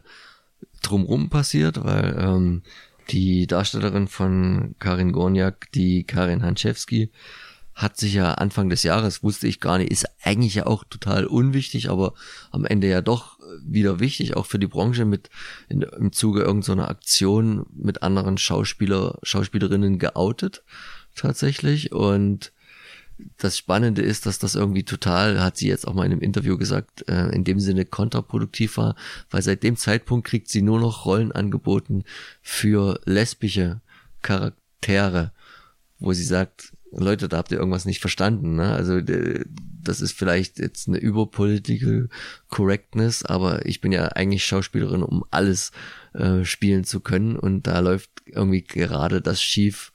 drumrum passiert, weil ähm, die Darstellerin von Karin Gorniak, die Karin Hanschewski, hat sich ja Anfang des Jahres, wusste ich gar nicht, ist eigentlich ja auch total unwichtig, aber am Ende ja doch wieder wichtig, auch für die Branche mit in, im Zuge irgendeiner Aktion mit anderen Schauspieler, Schauspielerinnen geoutet tatsächlich. Und das Spannende ist, dass das irgendwie total, hat sie jetzt auch mal in einem Interview gesagt, äh, in dem Sinne kontraproduktiv war, weil seit dem Zeitpunkt kriegt sie nur noch Rollen angeboten für lesbische Charaktere, wo sie sagt, Leute, da habt ihr irgendwas nicht verstanden. Ne? Also das ist vielleicht jetzt eine überpolitical Correctness, aber ich bin ja eigentlich Schauspielerin, um alles äh, spielen zu können und da läuft irgendwie gerade das schief,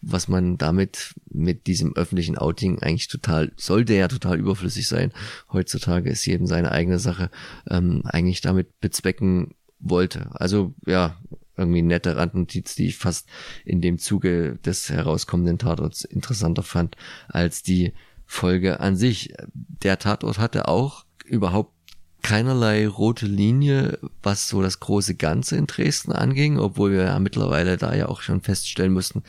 was man damit mit diesem öffentlichen Outing eigentlich total, sollte ja total überflüssig sein. Heutzutage ist jedem seine eigene Sache ähm, eigentlich damit bezwecken wollte. Also ja, irgendwie nette Randnotiz, die ich fast in dem Zuge des herauskommenden Tatorts interessanter fand als die Folge an sich. Der Tatort hatte auch überhaupt keinerlei rote Linie, was so das große Ganze in Dresden anging, obwohl wir ja mittlerweile da ja auch schon feststellen mussten,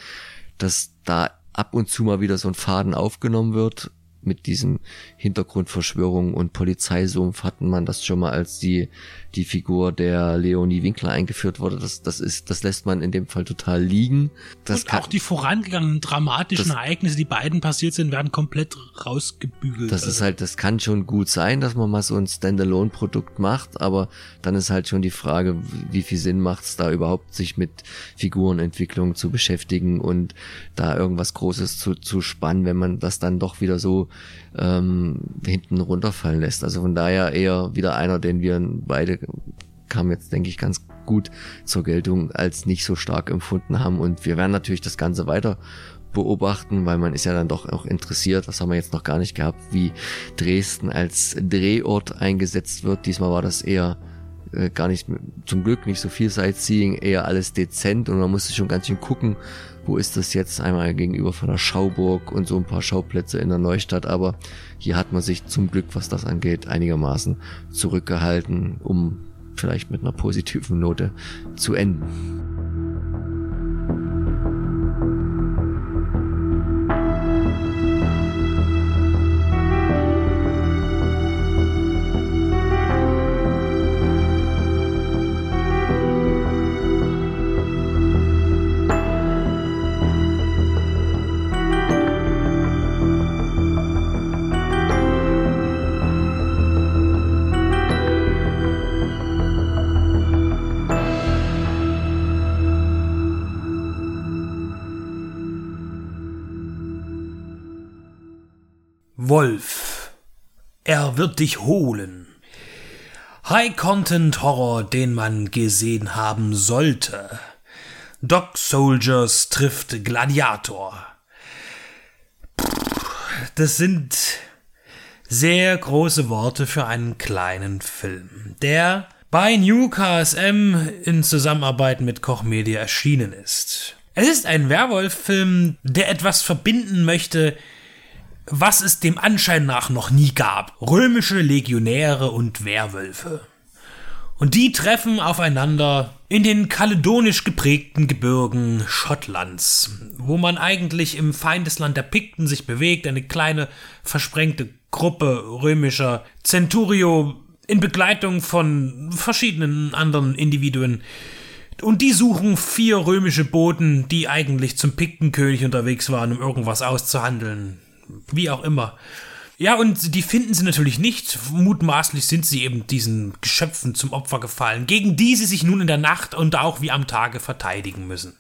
dass da ab und zu mal wieder so ein Faden aufgenommen wird mit diesem Hintergrundverschwörung und Polizeisumpf hatten man das schon mal, als die, die Figur der Leonie Winkler eingeführt wurde. Das, das ist, das lässt man in dem Fall total liegen. Das und kann, auch die vorangegangenen dramatischen das, Ereignisse, die beiden passiert sind, werden komplett rausgebügelt. Das also. ist halt, das kann schon gut sein, dass man mal so ein Standalone-Produkt macht, aber dann ist halt schon die Frage, wie viel Sinn macht es da überhaupt, sich mit Figurenentwicklung zu beschäftigen und da irgendwas Großes zu, zu spannen, wenn man das dann doch wieder so ähm, hinten runterfallen lässt. Also von daher eher wieder einer, den wir beide kam jetzt, denke ich, ganz gut zur Geltung, als nicht so stark empfunden haben. Und wir werden natürlich das Ganze weiter beobachten, weil man ist ja dann doch auch interessiert, das haben wir jetzt noch gar nicht gehabt, wie Dresden als Drehort eingesetzt wird. Diesmal war das eher äh, gar nicht, zum Glück nicht so viel Sightseeing, eher alles dezent und man musste schon ganz schön gucken, wo ist das jetzt einmal gegenüber von der Schauburg und so ein paar Schauplätze in der Neustadt, aber hier hat man sich zum Glück, was das angeht, einigermaßen zurückgehalten, um vielleicht mit einer positiven Note zu enden. Wird dich holen. High-Content-Horror, den man gesehen haben sollte. Dog Soldiers trifft Gladiator. Das sind sehr große Worte für einen kleinen Film, der bei New KSM in Zusammenarbeit mit Koch Media erschienen ist. Es ist ein Werwolf-Film, der etwas verbinden möchte, was es dem Anschein nach noch nie gab. Römische Legionäre und Werwölfe. Und die treffen aufeinander in den kaledonisch geprägten Gebirgen Schottlands, wo man eigentlich im Feindesland der Pikten sich bewegt, eine kleine versprengte Gruppe römischer Centurio in Begleitung von verschiedenen anderen Individuen. Und die suchen vier römische Boten, die eigentlich zum Piktenkönig unterwegs waren, um irgendwas auszuhandeln. Wie auch immer. Ja, und die finden sie natürlich nicht. Mutmaßlich sind sie eben diesen Geschöpfen zum Opfer gefallen, gegen die sie sich nun in der Nacht und auch wie am Tage verteidigen müssen.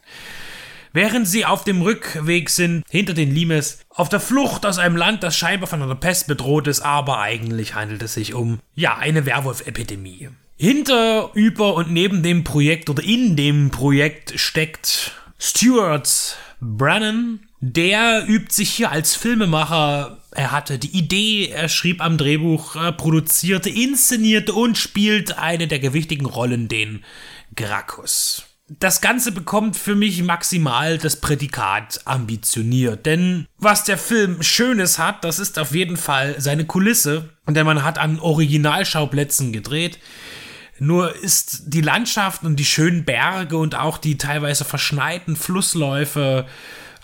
Während sie auf dem Rückweg sind, hinter den Limes, auf der Flucht aus einem Land, das scheinbar von einer Pest bedroht ist, aber eigentlich handelt es sich um, ja, eine Werwolf-Epidemie. Hinter, über und neben dem Projekt oder in dem Projekt steckt Stuart Brennan. Der übt sich hier als Filmemacher. Er hatte die Idee, er schrieb am Drehbuch, er produzierte, inszenierte und spielt eine der gewichtigen Rollen, den Gracchus. Das Ganze bekommt für mich maximal das Prädikat ambitioniert. Denn was der Film Schönes hat, das ist auf jeden Fall seine Kulisse. Denn man hat an Originalschauplätzen gedreht. Nur ist die Landschaft und die schönen Berge und auch die teilweise verschneiten Flussläufe,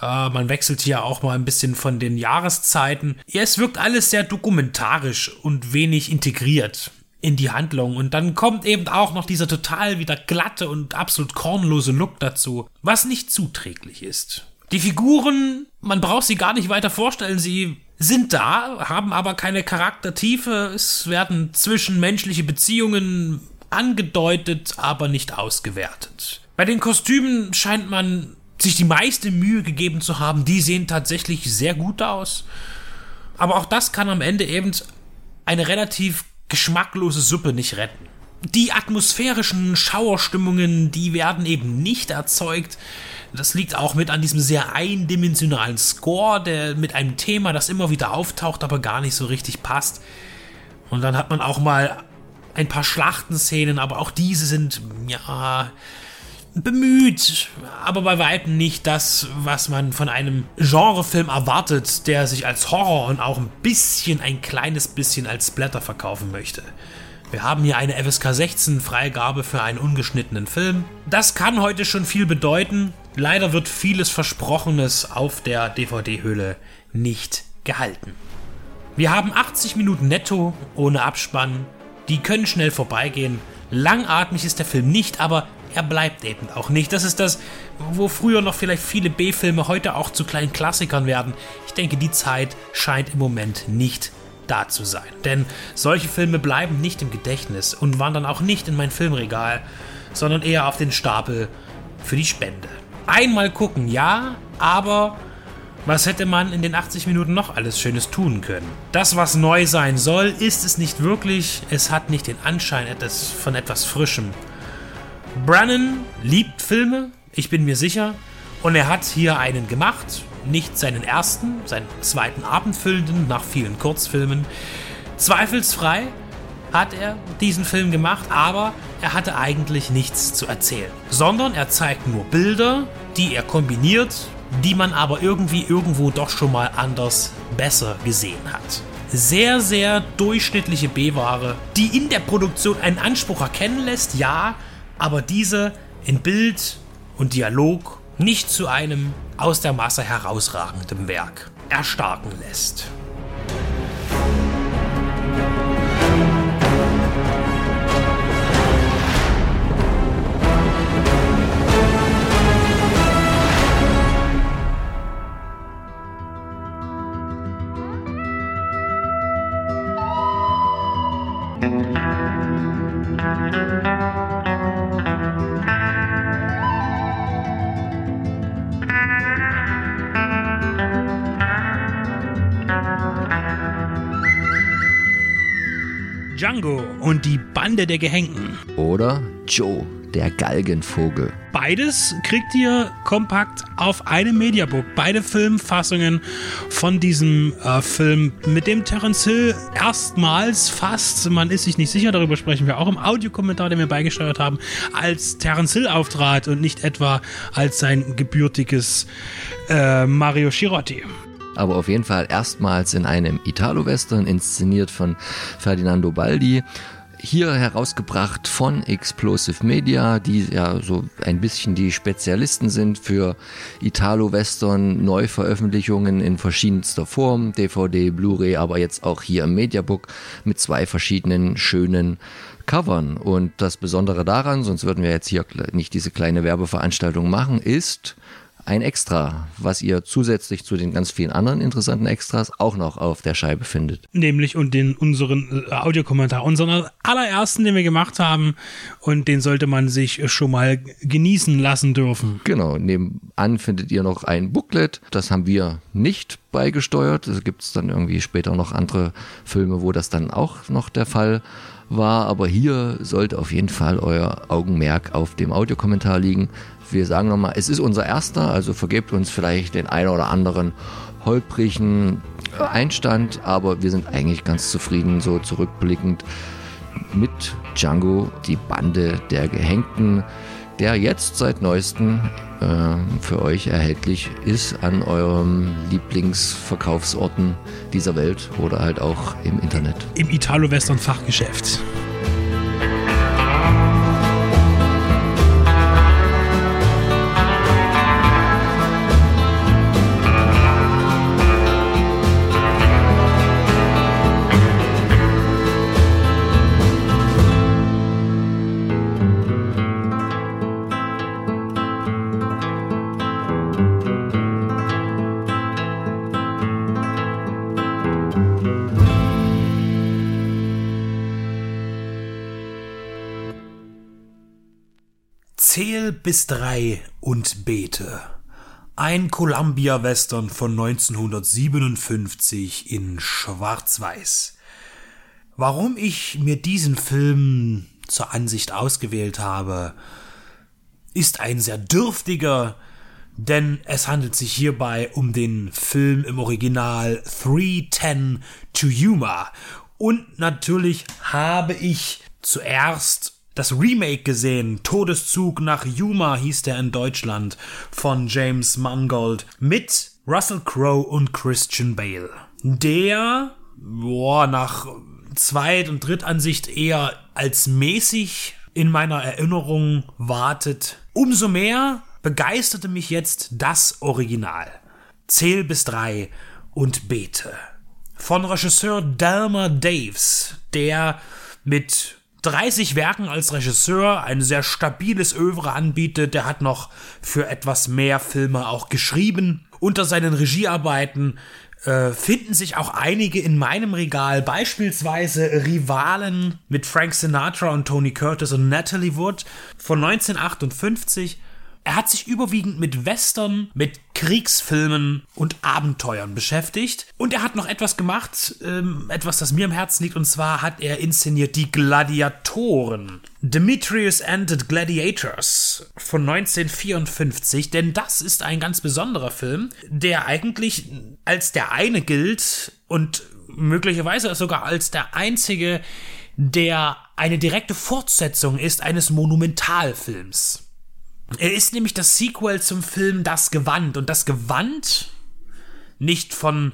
äh, man wechselt hier auch mal ein bisschen von den Jahreszeiten. Ja, es wirkt alles sehr dokumentarisch und wenig integriert in die Handlung. Und dann kommt eben auch noch dieser total wieder glatte und absolut kornlose Look dazu, was nicht zuträglich ist. Die Figuren, man braucht sie gar nicht weiter vorstellen, sie sind da, haben aber keine Charaktertiefe. Es werden zwischenmenschliche Beziehungen angedeutet, aber nicht ausgewertet. Bei den Kostümen scheint man sich die meiste Mühe gegeben zu haben. Die sehen tatsächlich sehr gut aus. Aber auch das kann am Ende eben eine relativ geschmacklose Suppe nicht retten. Die atmosphärischen Schauerstimmungen, die werden eben nicht erzeugt. Das liegt auch mit an diesem sehr eindimensionalen Score, der mit einem Thema, das immer wieder auftaucht, aber gar nicht so richtig passt. Und dann hat man auch mal ein paar Schlachtenszenen, aber auch diese sind, ja, bemüht, aber bei weitem nicht das, was man von einem Genrefilm erwartet, der sich als Horror und auch ein bisschen, ein kleines bisschen als Splatter verkaufen möchte. Wir haben hier eine FSK 16 Freigabe für einen ungeschnittenen Film. Das kann heute schon viel bedeuten. Leider wird vieles Versprochenes auf der DVD-Hülle nicht gehalten. Wir haben 80 Minuten netto ohne Abspann die können schnell vorbeigehen. Langatmig ist der Film nicht, aber er bleibt eben auch nicht. Das ist das, wo früher noch vielleicht viele B-Filme heute auch zu kleinen Klassikern werden. Ich denke, die Zeit scheint im Moment nicht da zu sein. Denn solche Filme bleiben nicht im Gedächtnis und wandern auch nicht in mein Filmregal, sondern eher auf den Stapel für die Spende. Einmal gucken, ja, aber was hätte man in den 80 Minuten noch alles Schönes tun können? Das, was neu sein soll, ist es nicht wirklich. Es hat nicht den Anschein etwas von etwas Frischem. Brannon liebt Filme, ich bin mir sicher. Und er hat hier einen gemacht. Nicht seinen ersten, seinen zweiten abendfüllenden nach vielen Kurzfilmen. Zweifelsfrei hat er diesen Film gemacht, aber er hatte eigentlich nichts zu erzählen. Sondern er zeigt nur Bilder, die er kombiniert die man aber irgendwie irgendwo doch schon mal anders besser gesehen hat. Sehr, sehr durchschnittliche B-Ware, die in der Produktion einen Anspruch erkennen lässt, ja, aber diese in Bild und Dialog nicht zu einem aus der Masse herausragenden Werk erstarken lässt. Und die Bande der Gehängten. Oder Joe, der Galgenvogel. Beides kriegt ihr kompakt auf einem Mediabook. Beide Filmfassungen von diesem äh, Film, mit dem Terence Hill erstmals fast, man ist sich nicht sicher, darüber sprechen wir auch im Audiokommentar, den wir beigesteuert haben, als Terence Hill auftrat und nicht etwa als sein gebürtiges äh, Mario Scirotti aber auf jeden Fall erstmals in einem Italo-Western inszeniert von Ferdinando Baldi. Hier herausgebracht von Explosive Media, die ja so ein bisschen die Spezialisten sind für Italo-Western, Neuveröffentlichungen in verschiedenster Form, DVD, Blu-ray, aber jetzt auch hier im Mediabook mit zwei verschiedenen schönen Covern. Und das Besondere daran, sonst würden wir jetzt hier nicht diese kleine Werbeveranstaltung machen, ist, ein Extra, was ihr zusätzlich zu den ganz vielen anderen interessanten Extras auch noch auf der Scheibe findet. Nämlich und den unseren äh, Audiokommentar, unseren allerersten, den wir gemacht haben und den sollte man sich schon mal genießen lassen dürfen. Genau, nebenan findet ihr noch ein Booklet, das haben wir nicht beigesteuert. Es gibt dann irgendwie später noch andere Filme, wo das dann auch noch der Fall war, aber hier sollte auf jeden Fall euer Augenmerk auf dem Audiokommentar liegen wir sagen nochmal, es ist unser erster, also vergebt uns vielleicht den einen oder anderen holprigen Einstand, aber wir sind eigentlich ganz zufrieden, so zurückblickend mit Django, die Bande der Gehängten, der jetzt seit neuestem äh, für euch erhältlich ist an eurem Lieblingsverkaufsorten dieser Welt oder halt auch im Internet. Im Italo-Western-Fachgeschäft. Bis drei und bete. Ein Columbia-Western von 1957 in Schwarz-Weiß. Warum ich mir diesen Film zur Ansicht ausgewählt habe, ist ein sehr dürftiger, denn es handelt sich hierbei um den Film im Original 310 to Yuma. Und natürlich habe ich zuerst das Remake gesehen. Todeszug nach Yuma hieß der in Deutschland von James Mangold mit Russell Crowe und Christian Bale. Der, boah, nach Zweit- und Drittansicht eher als mäßig in meiner Erinnerung wartet. Umso mehr begeisterte mich jetzt das Original. Zähl bis drei und bete. Von Regisseur Delmer Daves, der mit 30 Werken als Regisseur, ein sehr stabiles Övre anbietet. Der hat noch für etwas mehr Filme auch geschrieben. Unter seinen Regiearbeiten äh, finden sich auch einige in meinem Regal, beispielsweise Rivalen mit Frank Sinatra und Tony Curtis und Natalie Wood von 1958 er hat sich überwiegend mit Western, mit Kriegsfilmen und Abenteuern beschäftigt. Und er hat noch etwas gemacht, ähm, etwas, das mir im Herzen liegt, und zwar hat er inszeniert die Gladiatoren. Demetrius and the Gladiators von 1954, denn das ist ein ganz besonderer Film, der eigentlich als der eine gilt und möglicherweise sogar als der einzige, der eine direkte Fortsetzung ist eines Monumentalfilms. Er ist nämlich das Sequel zum Film Das Gewand. Und das Gewand nicht von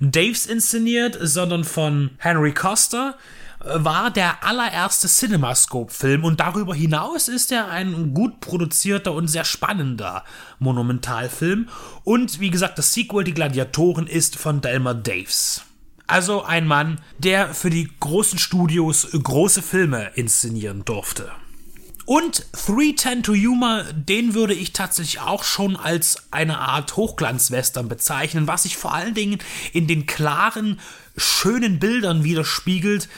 Daves inszeniert, sondern von Henry Costa war der allererste CinemaScope-Film und darüber hinaus ist er ein gut produzierter und sehr spannender Monumentalfilm. Und wie gesagt, das Sequel Die Gladiatoren ist von Delmer Daves. Also ein Mann, der für die großen Studios große Filme inszenieren durfte. Und 310 to Yuma, den würde ich tatsächlich auch schon als eine Art Hochglanzwestern bezeichnen, was sich vor allen Dingen in den klaren, schönen Bildern widerspiegelt,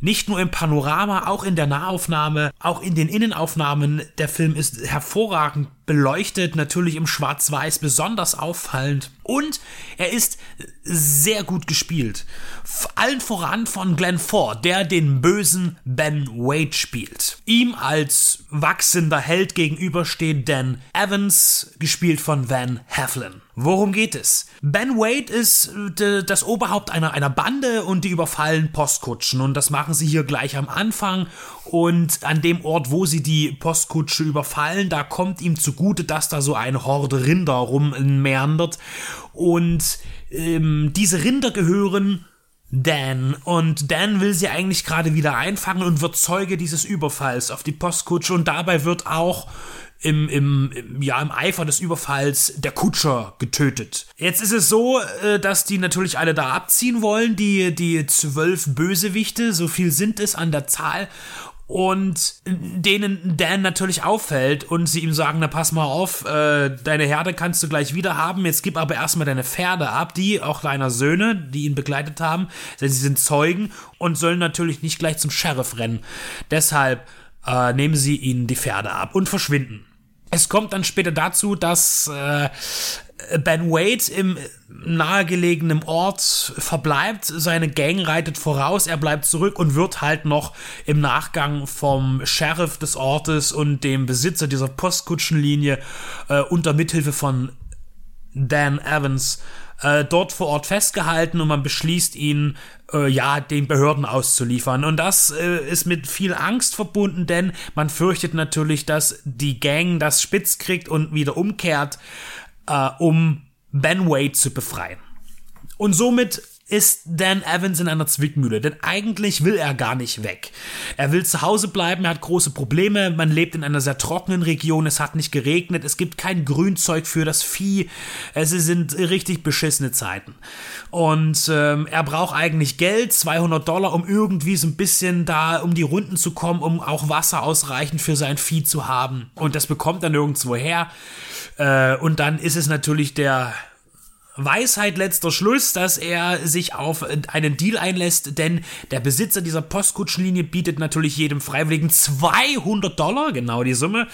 nicht nur im Panorama, auch in der Nahaufnahme, auch in den Innenaufnahmen. Der Film ist hervorragend beleuchtet, natürlich im Schwarz-Weiß besonders auffallend. Und er ist sehr gut gespielt. Allen voran von Glenn Ford, der den bösen Ben Wade spielt. Ihm als wachsender Held gegenübersteht Dan Evans, gespielt von Van Heflin. Worum geht es? Ben Wade ist äh, das Oberhaupt einer, einer Bande und die überfallen Postkutschen und das machen sie hier gleich am Anfang und an dem Ort, wo sie die Postkutsche überfallen, da kommt ihm zugute, dass da so eine Horde Rinder rummeandert und ähm, diese Rinder gehören Dan. Und Dan will sie eigentlich gerade wieder einfangen und wird Zeuge dieses Überfalls auf die Postkutsche. Und dabei wird auch im, im, ja, im Eifer des Überfalls der Kutscher getötet. Jetzt ist es so, äh, dass die natürlich alle da abziehen wollen, die, die zwölf Bösewichte, so viel sind es an der Zahl und denen Dan natürlich auffällt und sie ihm sagen, na pass mal auf, äh, deine Herde kannst du gleich wieder haben, jetzt gib aber erstmal deine Pferde ab, die auch deiner Söhne, die ihn begleitet haben, denn sie sind Zeugen und sollen natürlich nicht gleich zum Sheriff rennen. Deshalb äh, nehmen sie ihnen die Pferde ab und verschwinden. Es kommt dann später dazu, dass äh, Ben Wade im nahegelegenen Ort verbleibt, seine Gang reitet voraus, er bleibt zurück und wird halt noch im Nachgang vom Sheriff des Ortes und dem Besitzer dieser Postkutschenlinie äh, unter Mithilfe von Dan Evans äh, dort vor Ort festgehalten und man beschließt ihn äh, ja den Behörden auszuliefern und das äh, ist mit viel Angst verbunden, denn man fürchtet natürlich, dass die Gang das spitz kriegt und wieder umkehrt äh, um Ben Wade zu befreien. Und somit ist Dan Evans in einer Zwickmühle, denn eigentlich will er gar nicht weg. Er will zu Hause bleiben, er hat große Probleme, man lebt in einer sehr trockenen Region, es hat nicht geregnet, es gibt kein Grünzeug für das Vieh, es sind richtig beschissene Zeiten. Und ähm, er braucht eigentlich Geld, 200 Dollar, um irgendwie so ein bisschen da um die Runden zu kommen, um auch Wasser ausreichend für sein Vieh zu haben. Und das bekommt er nirgendwo her. Äh, und dann ist es natürlich der Weisheit letzter Schluss, dass er sich auf einen Deal einlässt, denn der Besitzer dieser Postkutschenlinie bietet natürlich jedem Freiwilligen 200 Dollar, genau die Summe,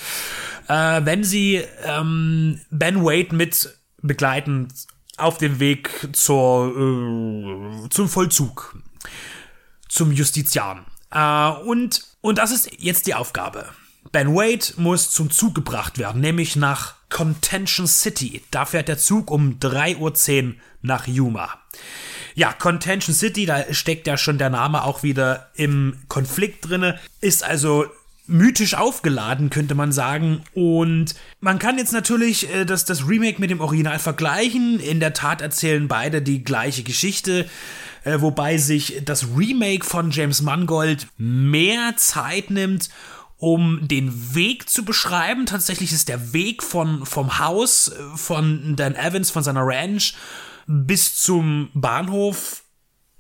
äh, wenn sie ähm, Ben Wade mit begleiten auf dem Weg zur, äh, zum Vollzug, zum Justizian. Äh, und, und das ist jetzt die Aufgabe. Ben Wade muss zum Zug gebracht werden, nämlich nach Contention City. Da fährt der Zug um 3.10 Uhr nach Yuma. Ja, Contention City, da steckt ja schon der Name auch wieder im Konflikt drinne, ist also mythisch aufgeladen, könnte man sagen. Und man kann jetzt natürlich äh, das, das Remake mit dem Original vergleichen. In der Tat erzählen beide die gleiche Geschichte. Äh, wobei sich das Remake von James Mangold mehr Zeit nimmt um den Weg zu beschreiben. Tatsächlich ist der Weg von, vom Haus äh, von Dan Evans, von seiner Ranch, bis zum Bahnhof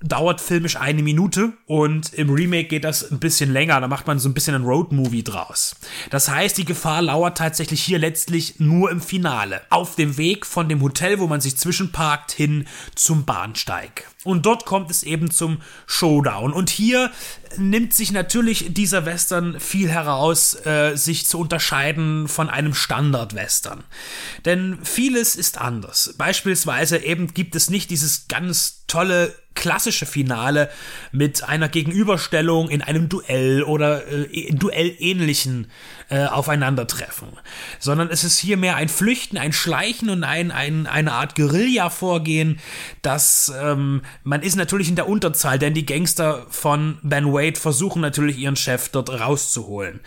dauert filmisch eine Minute und im Remake geht das ein bisschen länger. Da macht man so ein bisschen ein Roadmovie draus. Das heißt, die Gefahr lauert tatsächlich hier letztlich nur im Finale. Auf dem Weg von dem Hotel, wo man sich zwischenparkt, hin zum Bahnsteig. Und dort kommt es eben zum Showdown. Und hier nimmt sich natürlich dieser Western viel heraus, äh, sich zu unterscheiden von einem Standard-Western. Denn vieles ist anders. Beispielsweise eben gibt es nicht dieses ganz tolle klassische Finale mit einer Gegenüberstellung in einem Duell oder äh, Duellähnlichen äh, Aufeinandertreffen, sondern es ist hier mehr ein Flüchten, ein Schleichen und ein, ein, eine Art Guerilla-Vorgehen, das ähm, man ist natürlich in der Unterzahl, denn die Gangster von Ben Wade versuchen natürlich ihren Chef dort rauszuholen.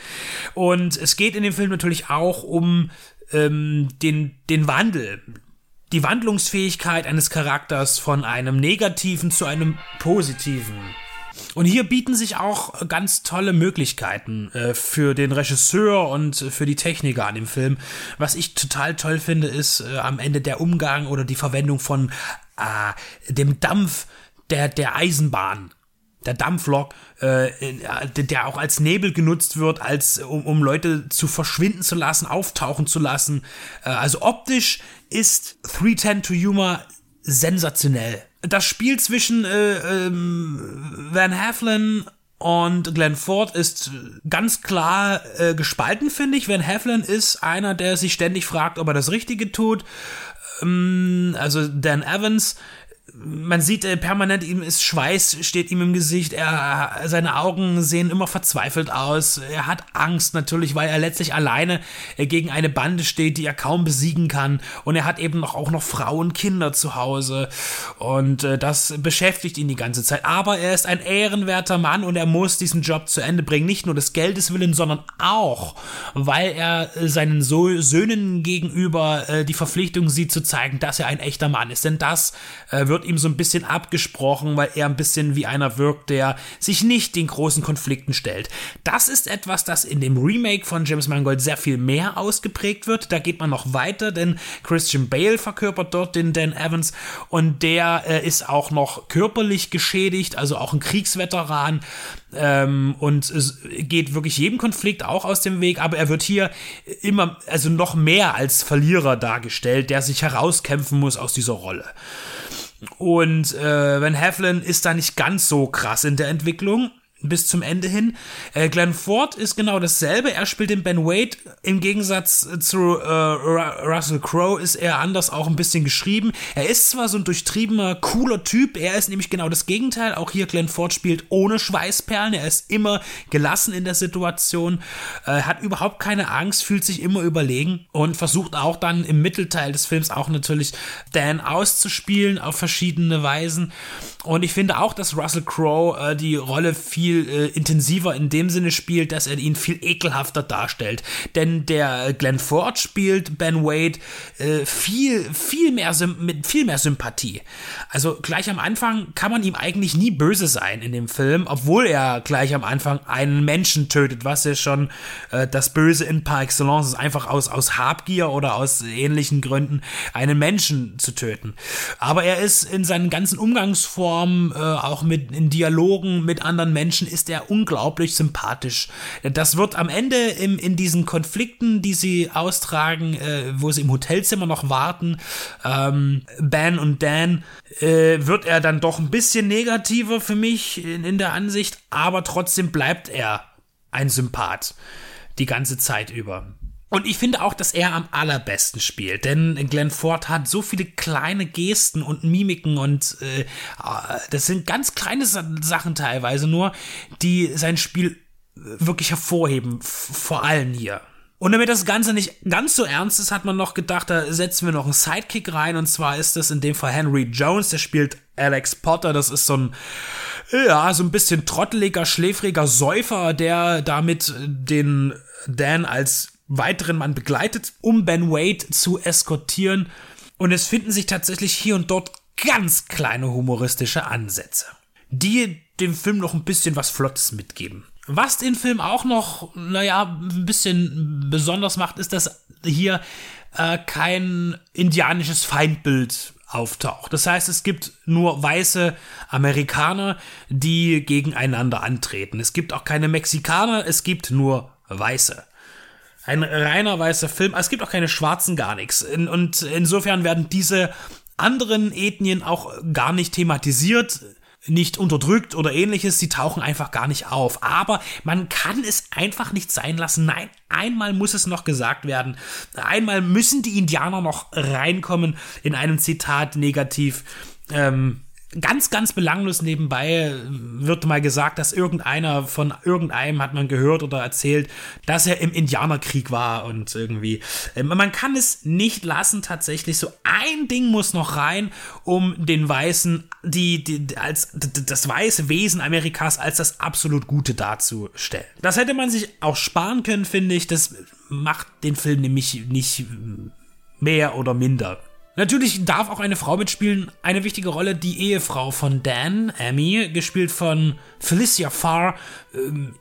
Und es geht in dem Film natürlich auch um ähm, den, den Wandel, die Wandlungsfähigkeit eines Charakters von einem negativen zu einem positiven. Und hier bieten sich auch ganz tolle Möglichkeiten äh, für den Regisseur und für die Techniker an dem Film. Was ich total toll finde, ist äh, am Ende der Umgang oder die Verwendung von äh, dem Dampf der, der Eisenbahn der Dampflok, äh, der auch als Nebel genutzt wird, als um, um Leute zu verschwinden zu lassen, auftauchen zu lassen. Äh, also optisch ist 310 to Humor sensationell. Das Spiel zwischen äh, ähm, Van Heflin und Glenn Ford ist ganz klar äh, gespalten, finde ich. Van Heflin ist einer, der sich ständig fragt, ob er das Richtige tut. Ähm, also Dan Evans man sieht äh, permanent, ihm ist Schweiß, steht ihm im Gesicht, er, seine Augen sehen immer verzweifelt aus, er hat Angst natürlich, weil er letztlich alleine äh, gegen eine Bande steht, die er kaum besiegen kann. Und er hat eben noch, auch noch Frauen, Kinder zu Hause. Und äh, das beschäftigt ihn die ganze Zeit, aber er ist ein ehrenwerter Mann und er muss diesen Job zu Ende bringen, nicht nur des Geldes willen, sondern auch, weil er äh, seinen so Söhnen gegenüber äh, die Verpflichtung sieht zu zeigen, dass er ein echter Mann ist, denn das äh, wird wird ihm so ein bisschen abgesprochen, weil er ein bisschen wie einer wirkt, der sich nicht den großen Konflikten stellt. Das ist etwas, das in dem Remake von James Mangold sehr viel mehr ausgeprägt wird. Da geht man noch weiter, denn Christian Bale verkörpert dort den Dan Evans und der äh, ist auch noch körperlich geschädigt, also auch ein Kriegsveteran ähm, und geht wirklich jedem Konflikt auch aus dem Weg, aber er wird hier immer, also noch mehr als Verlierer dargestellt, der sich herauskämpfen muss aus dieser Rolle. Und äh, Van Heflin ist da nicht ganz so krass in der Entwicklung bis zum Ende hin. Äh, Glenn Ford ist genau dasselbe. Er spielt den Ben Wade. Im Gegensatz zu äh, Russell Crowe ist er anders auch ein bisschen geschrieben. Er ist zwar so ein durchtriebener, cooler Typ. Er ist nämlich genau das Gegenteil. Auch hier Glenn Ford spielt ohne Schweißperlen. Er ist immer gelassen in der Situation, äh, hat überhaupt keine Angst, fühlt sich immer überlegen und versucht auch dann im Mittelteil des Films auch natürlich Dan auszuspielen auf verschiedene Weisen. Und ich finde auch, dass Russell Crowe äh, die Rolle viel äh, intensiver in dem Sinne spielt, dass er ihn viel ekelhafter darstellt. Denn der Glenn Ford spielt Ben Wade äh, viel, viel mehr mit viel mehr Sympathie. Also gleich am Anfang kann man ihm eigentlich nie böse sein in dem Film, obwohl er gleich am Anfang einen Menschen tötet, was ja schon äh, das Böse in par excellence ist, einfach aus, aus Habgier oder aus ähnlichen Gründen einen Menschen zu töten. Aber er ist in seinen ganzen Umgangsformen Form, äh, auch mit in Dialogen mit anderen Menschen ist er unglaublich sympathisch. Das wird am Ende im, in diesen Konflikten, die sie austragen, äh, wo sie im Hotelzimmer noch warten, ähm, Ben und Dan, äh, wird er dann doch ein bisschen negativer für mich in, in der Ansicht, aber trotzdem bleibt er ein Sympath die ganze Zeit über. Und ich finde auch, dass er am allerbesten spielt, denn Glenn Ford hat so viele kleine Gesten und Mimiken und äh, das sind ganz kleine Sachen teilweise nur, die sein Spiel wirklich hervorheben, vor allen hier. Und damit das Ganze nicht ganz so ernst ist, hat man noch gedacht, da setzen wir noch einen Sidekick rein. Und zwar ist das in dem Fall Henry Jones, der spielt Alex Potter. Das ist so ein, ja, so ein bisschen trotteliger, schläfriger Säufer, der damit den Dan als weiteren Mann begleitet, um Ben Wade zu eskortieren. Und es finden sich tatsächlich hier und dort ganz kleine humoristische Ansätze, die dem Film noch ein bisschen was Flottes mitgeben. Was den Film auch noch, naja, ein bisschen besonders macht, ist, dass hier äh, kein indianisches Feindbild auftaucht. Das heißt, es gibt nur weiße Amerikaner, die gegeneinander antreten. Es gibt auch keine Mexikaner, es gibt nur Weiße ein reiner weißer Film. Es gibt auch keine Schwarzen, gar nichts. In, und insofern werden diese anderen Ethnien auch gar nicht thematisiert, nicht unterdrückt oder ähnliches. Sie tauchen einfach gar nicht auf. Aber man kann es einfach nicht sein lassen. Nein, einmal muss es noch gesagt werden. Einmal müssen die Indianer noch reinkommen in einem Zitat negativ. Ähm, ganz, ganz belanglos nebenbei wird mal gesagt, dass irgendeiner von irgendeinem hat man gehört oder erzählt, dass er im Indianerkrieg war und irgendwie. Ähm, man kann es nicht lassen, tatsächlich. So ein Ding muss noch rein, um den Weißen, die, die als das weiße Wesen Amerikas als das absolut Gute darzustellen. Das hätte man sich auch sparen können, finde ich. Das macht den Film nämlich nicht mehr oder minder Natürlich darf auch eine Frau mitspielen. Eine wichtige Rolle, die Ehefrau von Dan, Amy, gespielt von Felicia Farr, ähm,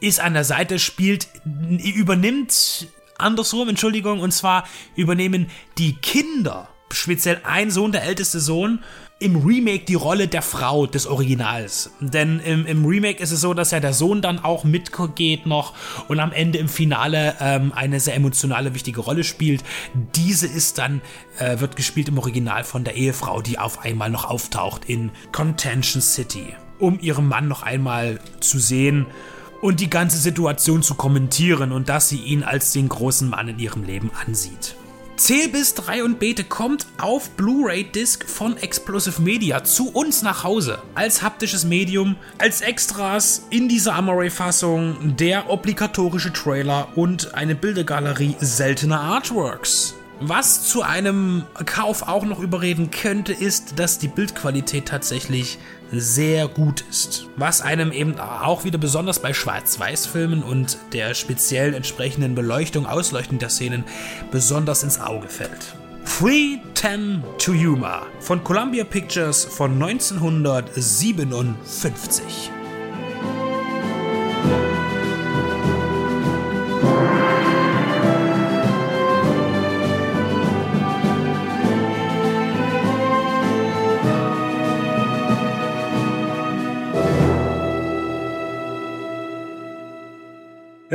ist an der Seite, spielt, übernimmt andersrum, Entschuldigung, und zwar übernehmen die Kinder, speziell ein Sohn, der älteste Sohn, im Remake die Rolle der Frau des Originals. Denn im, im, Remake ist es so, dass ja der Sohn dann auch mitgeht noch und am Ende im Finale ähm, eine sehr emotionale, wichtige Rolle spielt. Diese ist dann, äh, wird gespielt im Original von der Ehefrau, die auf einmal noch auftaucht in Contention City, um ihren Mann noch einmal zu sehen und die ganze Situation zu kommentieren und dass sie ihn als den großen Mann in ihrem Leben ansieht. Zähl bis 3 und Bete kommt auf Blu-ray-Disc von Explosive Media zu uns nach Hause. Als haptisches Medium, als Extras in dieser Amaray-Fassung, der obligatorische Trailer und eine Bildergalerie seltener Artworks. Was zu einem Kauf auch noch überreden könnte, ist, dass die Bildqualität tatsächlich sehr gut ist. Was einem eben auch wieder besonders bei Schwarz-Weiß-Filmen und der speziellen entsprechenden Beleuchtung, Ausleuchtung der Szenen besonders ins Auge fällt. 310 to Yuma von Columbia Pictures von 1957.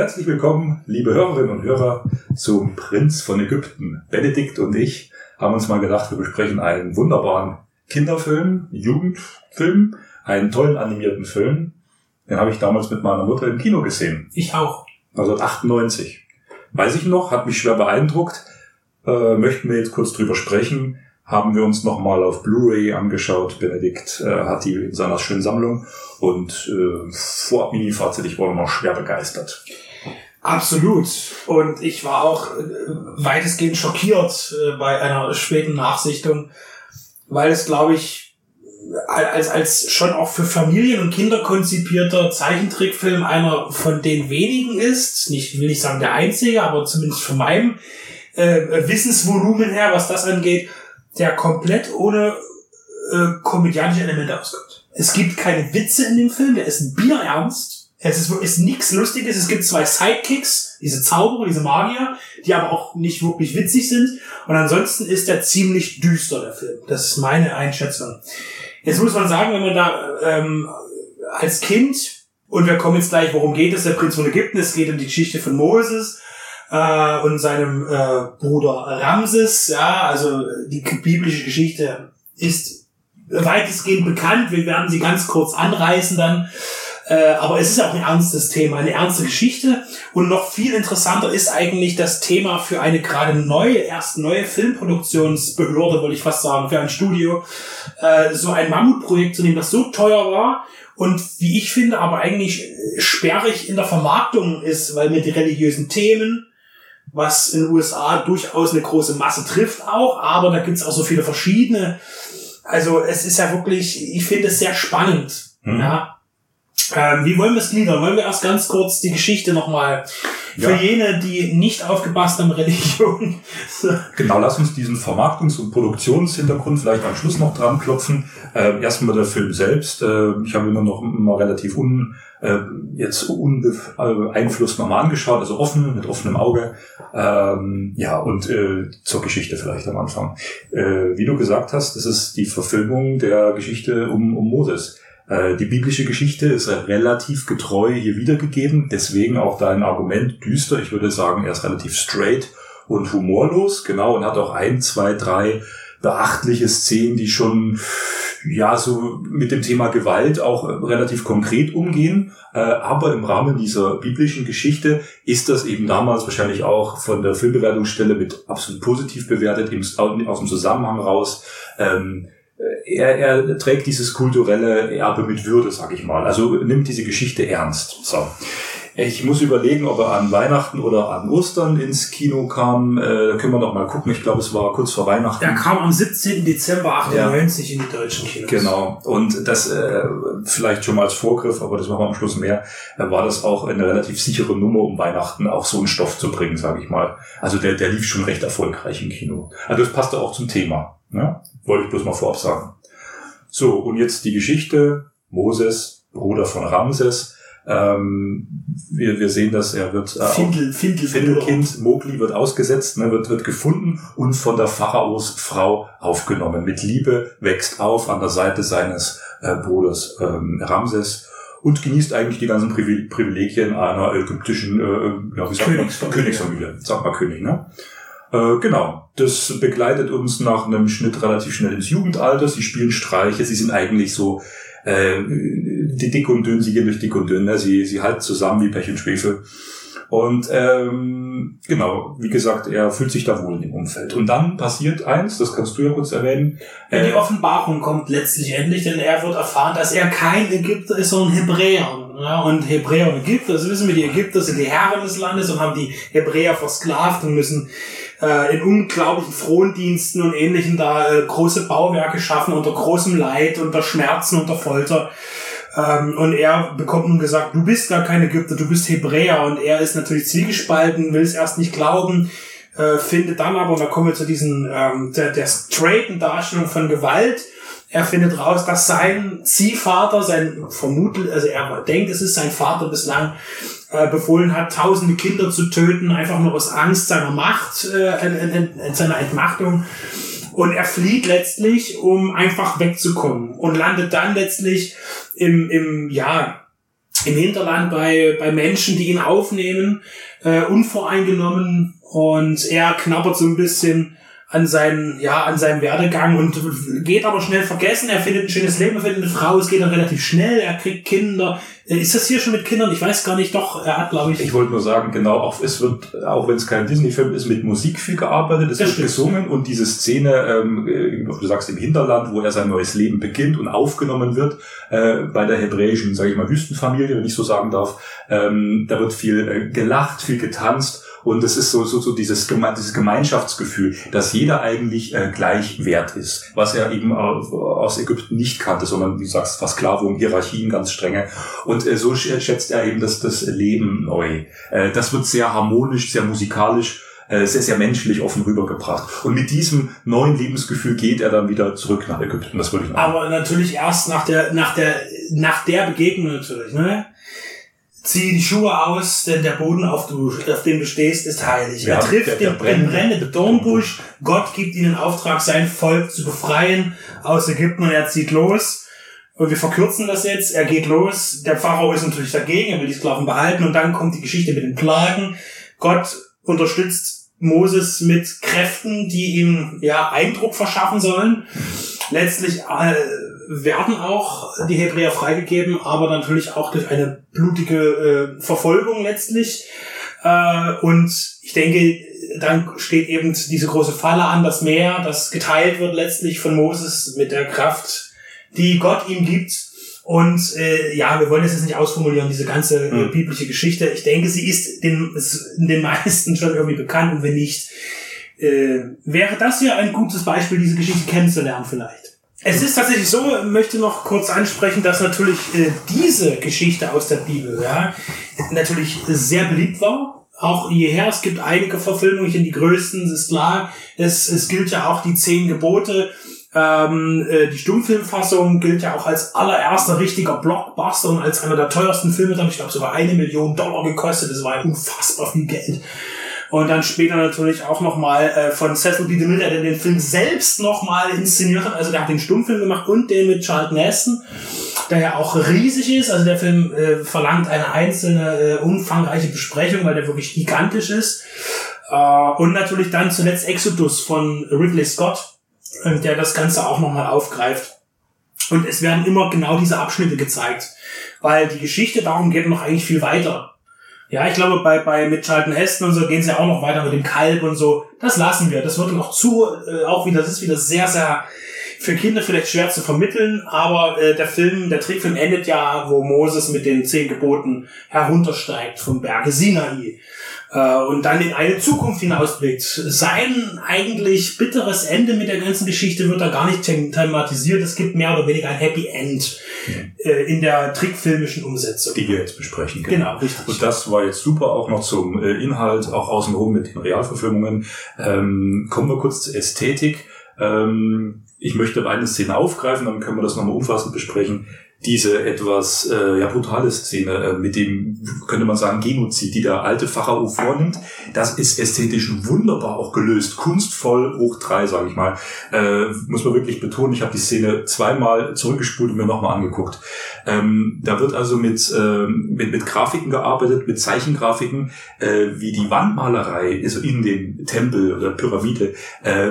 Herzlich willkommen, liebe Hörerinnen und Hörer, zum Prinz von Ägypten. Benedikt und ich haben uns mal gedacht, wir besprechen einen wunderbaren Kinderfilm, Jugendfilm, einen tollen animierten Film. Den habe ich damals mit meiner Mutter im Kino gesehen. Ich auch. 1998. Weiß ich noch, hat mich schwer beeindruckt. Äh, möchten wir jetzt kurz drüber sprechen. Haben wir uns nochmal auf Blu-ray angeschaut. Benedikt äh, hat die in seiner schönen Sammlung. Und äh, vor Mini-Fazit, ich war noch schwer begeistert. Absolut. Und ich war auch äh, weitestgehend schockiert äh, bei einer späten Nachsichtung, weil es, glaube ich, als, als schon auch für Familien und Kinder konzipierter Zeichentrickfilm einer von den wenigen ist. Nicht, will nicht sagen der einzige, aber zumindest von meinem äh, Wissensvolumen her, was das angeht, der komplett ohne äh, komödiantische Elemente auskommt. Es gibt keine Witze in dem Film, der ist bierernst es ist, ist nichts Lustiges. Es gibt zwei Sidekicks, diese Zauberer, diese Magier, die aber auch nicht wirklich witzig sind. Und ansonsten ist er ziemlich düster, der Film. Das ist meine Einschätzung. Jetzt muss man sagen, wenn man da ähm, als Kind, und wir kommen jetzt gleich, worum geht es, der Prinz von Ägypten, es geht um die Geschichte von Moses äh, und seinem äh, Bruder Ramses, ja, also die biblische Geschichte ist weitestgehend bekannt. Wir werden sie ganz kurz anreißen dann. Äh, aber es ist auch ein ernstes Thema, eine ernste Geschichte. Und noch viel interessanter ist eigentlich das Thema für eine gerade neue, erst neue Filmproduktionsbehörde, wollte ich fast sagen, für ein Studio, äh, so ein Mammutprojekt zu nehmen, das so teuer war und wie ich finde, aber eigentlich sperrig in der Vermarktung ist, weil mir die religiösen Themen, was in den USA durchaus eine große Masse trifft auch, aber da gibt's auch so viele verschiedene. Also es ist ja wirklich, ich finde es sehr spannend. Mhm. Ja, ähm, wie wollen wir es gliedern? Wollen wir erst ganz kurz die Geschichte nochmal für ja. jene, die nicht aufgepasst haben, Religion. genau, lass uns diesen Vermarktungs- und Produktionshintergrund vielleicht am Schluss noch dran klopfen. Äh, erstmal der Film selbst. Äh, ich habe immer noch immer relativ un, äh, jetzt unbeeinflusst äh, nochmal angeschaut, also offen, mit offenem Auge. Ähm, ja, und äh, zur Geschichte vielleicht am Anfang. Äh, wie du gesagt hast, das ist die Verfilmung der Geschichte um, um Moses. Äh, die biblische Geschichte ist relativ getreu hier wiedergegeben, deswegen auch dein Argument düster. Ich würde sagen, er ist relativ straight und humorlos, genau, und hat auch ein, zwei, drei beachtliche Szenen, die schon ja so mit dem Thema Gewalt auch relativ konkret umgehen. Äh, aber im Rahmen dieser biblischen Geschichte ist das eben damals wahrscheinlich auch von der Filmbewertungsstelle mit absolut positiv bewertet, aus dem Zusammenhang raus. Ähm, er, er trägt dieses kulturelle Erbe mit Würde, sag ich mal. Also nimmt diese Geschichte ernst. So. Ich muss überlegen, ob er an Weihnachten oder an Ostern ins Kino kam. Äh, da können wir noch mal gucken. Ich glaube, es war kurz vor Weihnachten. Er kam am 17. Dezember 98 ja. in die deutschen Kinos. Genau. Und das äh, vielleicht schon mal als Vorgriff, aber das machen wir am Schluss mehr. Äh, war das auch eine relativ sichere Nummer, um Weihnachten auch so einen Stoff zu bringen, sage ich mal. Also der, der lief schon recht erfolgreich im Kino. Also das passte auch zum Thema. Ne? Wollte ich bloß mal vorab sagen. So, und jetzt die Geschichte. Moses, Bruder von Ramses. Ähm, wir, wir sehen, dass er wird äh, Findel, Findel, Findelkind Mowgli wird ausgesetzt, ne, wird, wird gefunden und von der Pharaos Frau aufgenommen. Mit Liebe wächst auf an der Seite seines äh, Bruders ähm, Ramses und genießt eigentlich die ganzen Privilegien einer ägyptischen äh, ja, wie sagt Königsfamilie. Königsfamilie. Sag mal König, ne? Äh, genau. Das begleitet uns nach einem Schnitt relativ schnell ins Jugendalter. Sie spielen Streiche, sie sind eigentlich so äh, die dick und dünn, sie gehen durch dick und dünn, ne? sie, sie halten zusammen wie Pech und Schwefel. Und ähm, genau, wie gesagt, er fühlt sich da wohl in dem Umfeld. Und dann passiert eins, das kannst du ja kurz erwähnen. Ja, die Offenbarung kommt letztlich endlich, denn er wird erfahren, dass er kein Ägypter ist, sondern Hebräer. Ja, und Hebräer und Ägypter, das wissen wir, die Ägypter sind die Herren des Landes und haben die Hebräer versklavt und müssen äh, in unglaublichen Frondiensten und ähnlichen da äh, große Bauwerke schaffen unter großem Leid, unter Schmerzen, unter Folter. Ähm, und er bekommt nun gesagt, du bist gar kein Ägypter, du bist Hebräer. Und er ist natürlich zwiegespalten, will es erst nicht glauben, äh, findet dann aber, und da kommen wir zu diesen, ähm, der, der straighten Darstellung von Gewalt, er findet raus, dass sein Ziehvater, sein vermutet, also er denkt, es ist sein Vater bislang, äh, befohlen hat, tausende Kinder zu töten, einfach nur aus Angst seiner Macht, äh, in, in, in seiner Entmachtung. Und er flieht letztlich, um einfach wegzukommen und landet dann letztlich im, im ja, im Hinterland bei, bei Menschen, die ihn aufnehmen, äh, unvoreingenommen und er knabbert so ein bisschen an seinen, ja, an seinem Werdegang und geht aber schnell vergessen. Er findet ein schönes Leben, er findet eine Frau, es geht dann relativ schnell, er kriegt Kinder. Äh, Ist das hier schon mit Kindern? Ich weiß gar nicht, doch, er hat, glaube ich. Ich wollte nur sagen, genau, auch, es wird, auch wenn es kein Disney-Film ist, mit Musik viel gearbeitet, es Das wird stimmt. gesungen und diese Szene, ähm, äh, du sagst im Hinterland, wo er sein neues Leben beginnt und aufgenommen wird, äh, bei der hebräischen, sage ich mal, Wüstenfamilie, wenn ich so sagen darf, ähm, da wird viel äh, gelacht, viel getanzt und es ist so, so, so dieses, Geme dieses Gemeinschaftsgefühl, dass jeder eigentlich äh, gleich wert ist, was er eben au- aus Ägypten nicht kannte, sondern, wie du sagst, Versklavung, Hierarchien ganz strenge. Und äh, so sch- schätzt er eben das, das Leben neu. Äh, das wird sehr harmonisch, sehr musikalisch, äh, sehr, sehr menschlich offen rübergebracht. Und mit diesem neuen Lebensgefühl geht er dann wieder zurück nach Ägypten. Das würde ich noch Aber natürlich erst nach der, nach der, nach der Begegnung natürlich, ne? Zieh die Schuhe aus, denn der Boden, auf, du, auf dem du stehst, ist heilig. Ja, er trifft der- der den, den brennende brennenden Dornbusch. Gott gibt ihnen Auftrag, sein Volk zu befreien aus Ägypten und er zieht los. Und wir verkürzen das jetzt. Er geht los. Der Pharao ist natürlich dagegen. Er will die Sklaven behalten. Und dann kommt die Geschichte mit den Plagen. Gott unterstützt Moses mit Kräften, die ihm ja Eindruck verschaffen sollen. Letztlich äh, werden auch die Hebräer freigegeben, aber natürlich auch durch eine blutige äh, Verfolgung letztlich. Äh, und ich denke, dann steht eben diese große Falle an, das Meer, das geteilt wird letztlich von Moses mit der Kraft, die Gott ihm gibt. Und äh, ja, wir wollen das jetzt nicht ausformulieren, diese ganze äh, Mhm. biblische Geschichte. Ich denke, sie ist den, ist den meisten schon irgendwie bekannt und wenn nicht, äh, wäre das ja ein gutes Beispiel, diese Geschichte kennenzulernen vielleicht. Es ist tatsächlich so, möchte noch kurz ansprechen, dass natürlich äh, diese Geschichte aus der Bibel ja, natürlich sehr beliebt war. Auch hierher, es gibt einige Verfilmungen, die größten, es ist klar. Es, es gilt ja auch die zehn Gebote. Ähm, äh, die Stummfilmfassung gilt ja auch als allererster richtiger Blockbuster und als einer der teuersten Filme. Ich glaube, sogar eine Million Dollar gekostet. Das war ja unfassbar viel Geld. Und dann später natürlich auch nochmal äh, von Cecil B. DeMille, der den Film selbst nochmal inszeniert hat. Also der hat den Stummfilm gemacht und den mit Charlton Heston, der ja auch riesig ist. Also der Film äh, verlangt eine einzelne, äh, umfangreiche Besprechung, weil der wirklich gigantisch ist. Äh, und natürlich dann zuletzt Exodus von Ridley Scott, äh, der das Ganze auch nochmal aufgreift. Und es werden immer genau diese Abschnitte gezeigt, weil die Geschichte darum geht noch eigentlich viel weiter. Ja, ich glaube, bei, bei mit Charlton und so gehen sie ja auch noch weiter mit dem Kalb und so. Das lassen wir. Das wird noch zu, äh, auch wieder, das ist wieder sehr, sehr für Kinder vielleicht schwer zu vermitteln, aber äh, der Film, der Trickfilm endet ja, wo Moses mit den zehn Geboten heruntersteigt vom Berge Sinai äh, und dann in eine Zukunft hinausblickt. Sein eigentlich bitteres Ende mit der ganzen Geschichte wird da gar nicht them thematisiert. Es gibt mehr oder weniger ein Happy End äh, in der trickfilmischen Umsetzung. die wir jetzt besprechen. Genau, richtig. Und das war jetzt super auch noch zum äh, Inhalt, auch außenrum mit den Realverfilmungen. Ähm, kommen wir kurz zur Ästhetik. Ähm, ich möchte eine Szene aufgreifen, dann können wir das nochmal umfassend besprechen. Diese etwas äh, ja, brutale Szene äh, mit dem, könnte man sagen, Genozid, die der alte Pharao vornimmt, das ist ästhetisch wunderbar auch gelöst. Kunstvoll hoch drei, sage ich mal. Äh, muss man wirklich betonen, ich habe die Szene zweimal zurückgespult und mir nochmal angeguckt. Ähm, da wird also mit, ähm, mit, mit Grafiken gearbeitet, mit Zeichengrafiken, äh, wie die Wandmalerei also in dem Tempel oder Pyramide äh,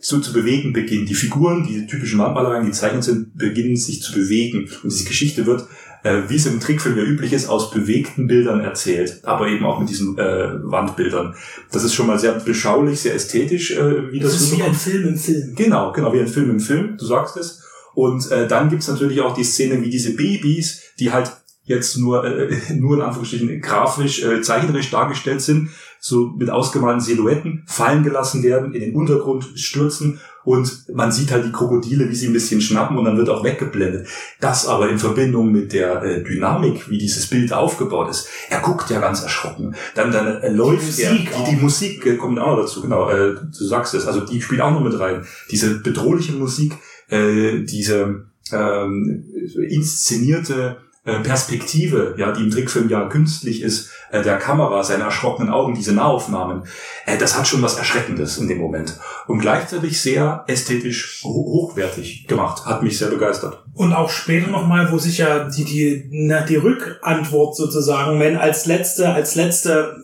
zu, zu bewegen beginnt. Die Figuren, die typischen Wandmalereien, die zeichnet sind, beginnen sich zu bewegen. Und diese Geschichte wird, äh, wie es im Trickfilm ja üblich ist, aus bewegten Bildern erzählt, aber eben auch mit diesen äh, Wandbildern. Das ist schon mal sehr beschaulich, sehr ästhetisch, äh, wie das, Das ist wie ein. Film im Film. Genau, genau, wie ein Film im Film, du sagst es. Und äh, dann gibt's natürlich auch die Szene, wie diese Babys, die halt jetzt nur, äh, nur in Anführungsstrichen grafisch, äh, zeichnerisch dargestellt sind, so mit ausgemalten Silhouetten fallen gelassen werden, in den Untergrund stürzen und man sieht halt die Krokodile, wie sie ein bisschen schnappen und dann wird auch weggeblendet. Das aber in Verbindung mit der äh, Dynamik, wie dieses Bild aufgebaut ist. Er guckt ja ganz erschrocken. Dann, dann äh, läuft Musik er. Die, die Musik äh, kommt auch noch dazu, genau. Äh, du sagst es. Also die spielt auch noch mit rein. Diese bedrohliche Musik, äh, diese ähm, inszenierte Perspektive, ja, die im Trickfilm ja künstlich ist, äh, der Kamera, seine erschrockenen Augen, diese Nahaufnahmen, äh, das hat schon was Erschreckendes in dem Moment. Und gleichzeitig sehr ästhetisch ho hochwertig gemacht. Hat mich sehr begeistert. Und auch später nochmal, wo sich ja die, die, na, die Rückantwort sozusagen, wenn als letzte, als letzte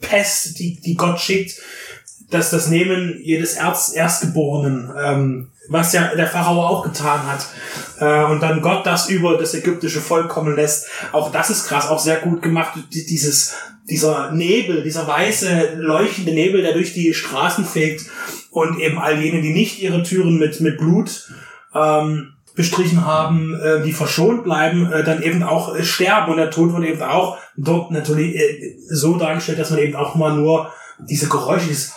Pest, die, die Gott schickt, dass das Nehmen jedes Erz, Erstgeborenen, ähm, was ja der Pharao auch getan hat, äh, und dann Gott das über das ägyptische Volk kommen lässt. Auch das ist krass, auch sehr gut gemacht. Die- Dieses, dieser Nebel, dieser weiße, leuchtende Nebel, der durch die Straßen fegt und eben all jene, die nicht ihre Türen mit, mit Blut ähm, bestrichen haben, äh, die verschont bleiben, äh, dann eben auch äh, sterben. Und der Tod wird eben auch dort natürlich äh, so dargestellt, dass man eben auch mal nur diese Geräusche, dieses,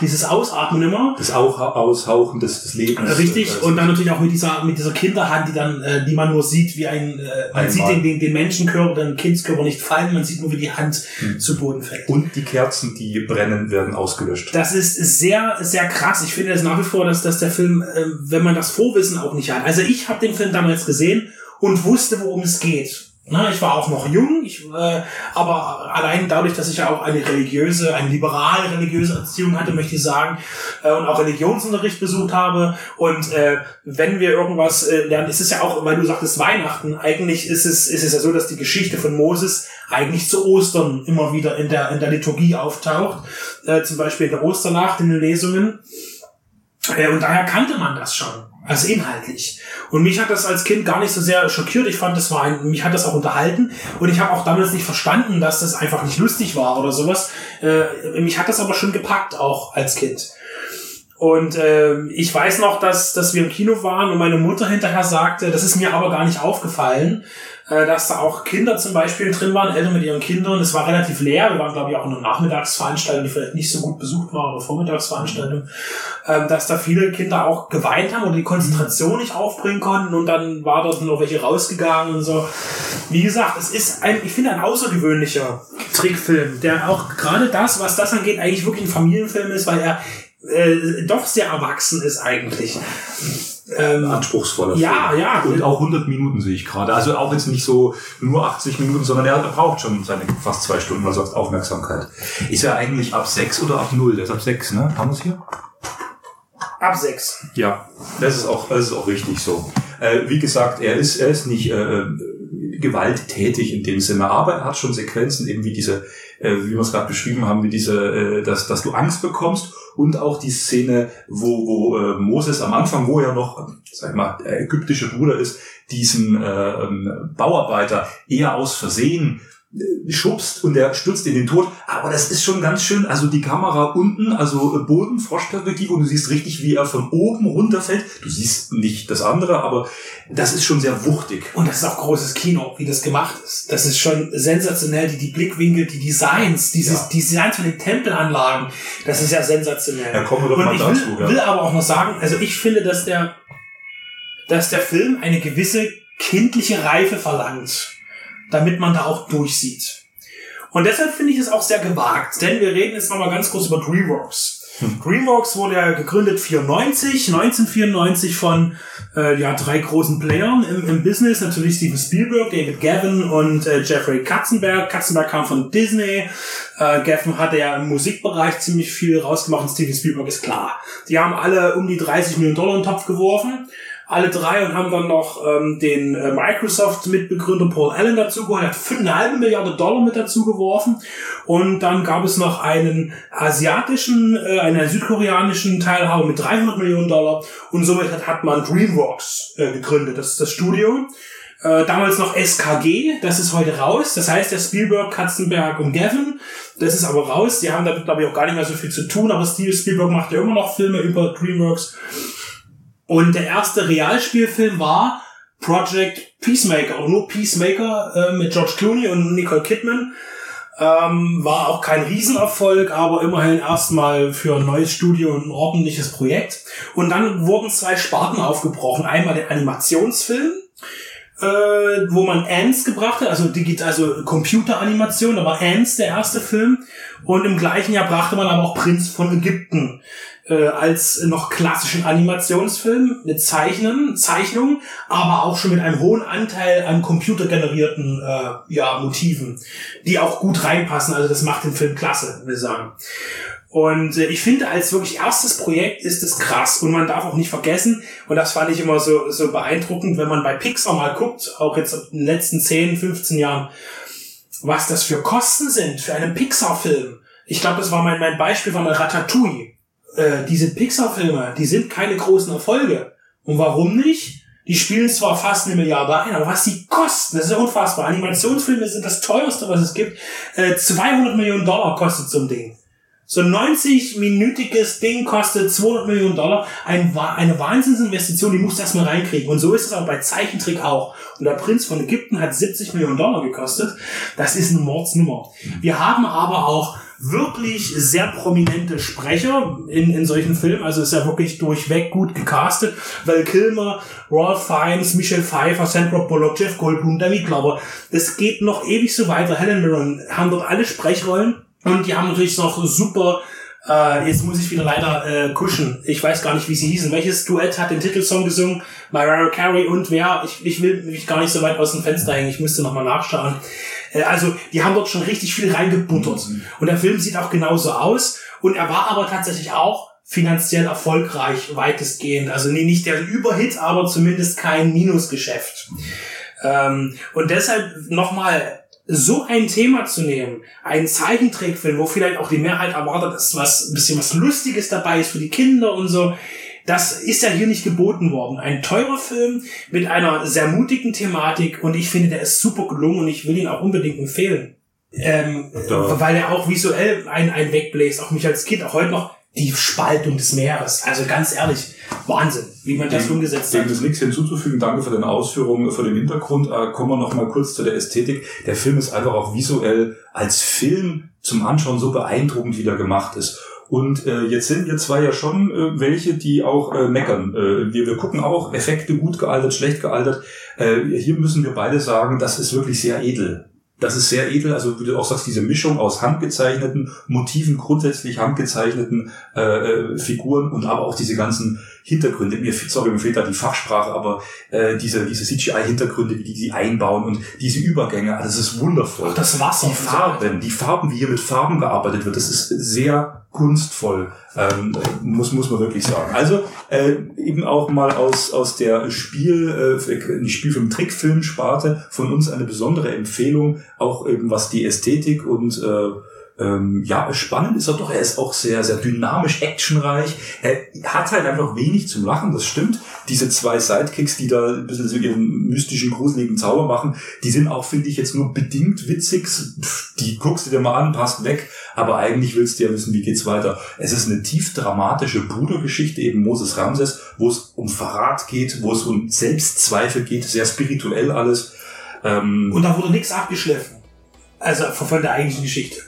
dieses Ausatmen immer, Das auch Aushauchen des, des Lebens. Richtig, äh, und dann natürlich auch mit dieser, mit dieser Kinderhand, die dann, äh, die man nur sieht, wie ein, äh, man sieht den, den, den Menschenkörper, den Kindskörper nicht fallen, man sieht nur, wie die Hand Hm. zu Boden fällt. Und die Kerzen, die brennen, werden ausgelöscht. Das ist sehr, sehr krass. Ich finde es nach wie vor, dass, dass der Film, äh, wenn man das Vorwissen auch nicht hat. Also ich habe den Film damals gesehen und wusste, worum es geht. Na, ich war auch noch jung, ich, äh, aber allein dadurch, dass ich ja auch eine religiöse, eine liberale religiöse Erziehung hatte, möchte ich sagen, äh, und auch Religionsunterricht besucht habe. Und äh, wenn wir irgendwas äh, lernen, ist es ja auch, weil du sagtest Weihnachten, eigentlich ist es, ist es ja so, dass die Geschichte von Moses eigentlich zu Ostern immer wieder in der, in der Liturgie auftaucht. Äh, zum Beispiel in der Osternacht in den Lesungen. Äh, und daher kannte man das schon. Also inhaltlich. Und mich hat das als Kind gar nicht so sehr schockiert. Ich fand, das war ein, mich hat das auch unterhalten. Und ich habe auch damals nicht verstanden, dass das einfach nicht lustig war oder sowas. Äh, mich hat das aber schon gepackt, auch als Kind. Und ähm, ich weiß noch, dass, dass wir im Kino waren und meine Mutter hinterher sagte, das ist mir aber gar nicht aufgefallen, äh, dass da auch Kinder zum Beispiel drin waren, Eltern mit ihren Kindern. Es war relativ leer. Wir waren, glaube ich, auch in einer Nachmittagsveranstaltung, die vielleicht nicht so gut besucht war, oder Vormittagsveranstaltung, ähm, dass da viele Kinder auch geweint haben oder die Konzentration nicht aufbringen konnten und dann war dort noch welche rausgegangen und so. Wie gesagt, es ist ein, ich finde, ein außergewöhnlicher Trickfilm, der auch gerade das, was das angeht, eigentlich wirklich ein Familienfilm ist, weil er äh, doch sehr erwachsen ist eigentlich. Ähm, Anspruchsvoller Ja, Film. ja. Und auch 100 Minuten sehe ich gerade. Also auch jetzt nicht so nur 80 Minuten, sondern er braucht schon seine fast zwei Stunden, also Aufmerksamkeit. Ist er eigentlich ab 6 oder ab 0? Der ist ab 6, ne? Haben wir es hier? ab sechs. Ja, das ist auch, das ist auch richtig so. Äh, wie gesagt, er ist, er ist nicht äh, gewalttätig in dem Sinne, aber er hat schon Sequenzen, eben wie diese, äh, wie wir es gerade beschrieben haben, wie diese, äh, dass, dass du Angst bekommst und auch die Szene, wo, wo äh, Moses am Anfang, wo er noch, sag ich mal, der ägyptische Bruder ist, diesen äh, ähm, Bauarbeiter eher aus Versehen schubst und der stürzt in den Tod. Aber das ist schon ganz schön, also die Kamera unten, also äh, Boden, Froschperspektive und du siehst richtig, wie er von oben runterfällt. Du siehst nicht das andere, aber das ist schon sehr wuchtig. Und das ist auch großes Kino, wie das gemacht ist. Das ist schon sensationell, die, die Blickwinkel, die Designs, dieses, Ja. die Designs von den Tempelanlagen, das ist ja sensationell. Ja, kommen wir doch Und mal ich dazu. will, ja. will aber auch noch sagen, also ich finde, dass der, dass der Film eine gewisse kindliche Reife verlangt, damit man da auch durchsieht. Und deshalb finde ich es auch sehr gewagt, denn wir reden jetzt nochmal ganz kurz über DreamWorks. DreamWorks wurde ja gegründet 94, 1994 von äh, ja, drei großen Playern im, im Business. Natürlich Steven Spielberg, David Gavin und äh, Jeffrey Katzenberg. Katzenberg kam von Disney. Äh, Gavin hatte ja im Musikbereich ziemlich viel rausgemacht und Steven Spielberg ist klar. Die haben alle um die 30 Millionen Dollar in den Topf geworfen. Alle drei und haben dann noch ähm, den äh, Microsoft-Mitbegründer Paul Allen dazu geholt, hat 5,5 Milliarden Dollar mit dazu geworfen. Und dann gab es noch einen asiatischen, äh, einen südkoreanischen Teilhaber mit 300 Millionen Dollar. Und somit hat, hat man DreamWorks äh, gegründet, das ist das Studio. Äh, damals noch SKG, das ist heute raus. Das heißt, der Spielberg, Katzenberg und Gavin, das ist aber raus. Die haben damit, glaube ich, auch gar nicht mehr so viel zu tun, aber Steven Spielberg macht ja immer noch Filme über DreamWorks. Und der erste Realspielfilm war Project Peacemaker, oder nur Peacemaker äh, mit George Clooney und Nicole Kidman. Ähm, war auch kein Riesenerfolg, aber immerhin erstmal für ein neues Studio ein ordentliches Projekt. Und dann wurden zwei Sparten aufgebrochen. Einmal der Animationsfilm, äh, wo man Ants gebracht hat, also digital, also Computeranimation, da war Ants der erste Film. Und im gleichen Jahr brachte man aber auch Prinz von Ägypten äh, als noch klassischen Animationsfilm mit Zeichnen, Zeichnungen, aber auch schon mit einem hohen Anteil an computergenerierten äh, ja, Motiven, die auch gut reinpassen. Also das macht den Film klasse, will ich sagen. Und äh, ich finde, als wirklich erstes Projekt ist es krass. Und man darf auch nicht vergessen, und das fand ich immer so, so beeindruckend, wenn man bei Pixar mal guckt, auch jetzt in den letzten 10, 15 Jahren, was das für Kosten sind für einen Pixar-Film. Ich glaube, das war mein, mein Beispiel von Ratatouille. Äh, diese Pixar-Filme, die sind keine großen Erfolge. Und warum nicht? Die spielen zwar fast eine Milliarde ein, aber was die kosten, das ist ja unfassbar. Animationsfilme sind das teuerste, was es gibt. Äh, 200 Millionen Dollar kostet so ein Ding. So ein 90-minütiges Ding kostet 200 Millionen Dollar. Ein, eine Wahnsinnsinvestition, die musst du erstmal reinkriegen. Und so ist es auch bei Zeichentrick auch. Und der Prinz von Ägypten hat 70 Millionen Dollar gekostet. Das ist eine Mordsnummer. Wir haben aber auch wirklich sehr prominente Sprecher in, in solchen Filmen. Also ist ja wirklich durchweg gut gecastet. Val Kilmer, Ralph Fiennes, Michelle Pfeiffer, Sandra Bullock, Jeff Goldblum, Danny Glover. Das geht noch ewig so weiter. Helen Mirren haben dort alle Sprechrollen. Und die haben natürlich noch super äh, jetzt muss ich wieder leider äh, kuschen. Ich weiß gar nicht, wie sie hießen. Welches Duett hat den Titelsong gesungen? Mariah Carey und wer? Ich, ich will mich gar nicht so weit aus dem Fenster hängen. Ich müsste nochmal nachschauen. Äh, also, die haben dort schon richtig viel reingebuttert. Mhm. Und der Film sieht auch genauso aus. Und er war aber tatsächlich auch finanziell erfolgreich, weitestgehend. Also nee, nicht der Überhit, aber zumindest kein Minusgeschäft. Ähm, und deshalb nochmal so ein Thema zu nehmen, einen Zeichentrickfilm, wo vielleicht auch die Mehrheit erwartet, dass was ein bisschen was Lustiges dabei ist für die Kinder und so, das ist ja hier nicht geboten worden. Ein teurer Film mit einer sehr mutigen Thematik und ich finde, der ist super gelungen und ich will ihn auch unbedingt empfehlen. Ähm, Da- weil er auch visuell ein, ein wegbläst, auch mich als Kind, auch heute noch die Spaltung des Meeres. Also ganz ehrlich, Wahnsinn, wie man das umgesetzt Dem hat. ist nichts hinzuzufügen. Danke für deine Ausführungen, für den Hintergrund. Äh, kommen wir noch mal kurz zu der Ästhetik. Der Film ist einfach auch visuell als Film zum Anschauen so beeindruckend, wie der gemacht ist. Und äh, jetzt sind wir zwei ja schon äh, welche, die auch äh, meckern. Äh, wir, wir gucken auch Effekte gut gealtert, schlecht gealtert. Äh, hier müssen wir beide sagen, das ist wirklich sehr edel. Das ist sehr edel, also wie du auch sagst, diese Mischung aus handgezeichneten Motiven, grundsätzlich handgezeichneten äh, äh, Figuren und aber auch diese ganzen Hintergründe. Mir, sorry, mir fehlt da die Fachsprache, aber äh, diese, diese CGI-Hintergründe, wie die die einbauen und diese Übergänge, also das ist wundervoll. Auch das Wasser. Die Farben, die Farben, wie hier mit Farben gearbeitet wird, das ist sehr kunstvoll, ähm, muss, muss man wirklich sagen. Also äh, eben auch mal aus, aus der Spiel, äh, die Spielfilm-Trickfilm-Sparte von uns eine besondere Empfehlung, auch eben was die Ästhetik und äh, ähm, ja, spannend ist er doch. Er ist auch sehr, sehr dynamisch, actionreich. Er hat halt einfach wenig zum Lachen, das stimmt. Diese zwei Sidekicks, die da ein bisschen so ihren mystischen, gruseligen Zauber machen, die sind auch, finde ich, jetzt nur bedingt witzig. Pff, Die guckst du dir mal an, passt weg. Aber eigentlich willst du ja wissen, wie geht's weiter. Es ist eine tief dramatische Brudergeschichte, eben Moses Ramses, wo es um Verrat geht, wo es um Selbstzweifel geht, sehr spirituell alles. Ähm, Und da wurde nichts abgeschliffen. Also von der eigentlichen Geschichte.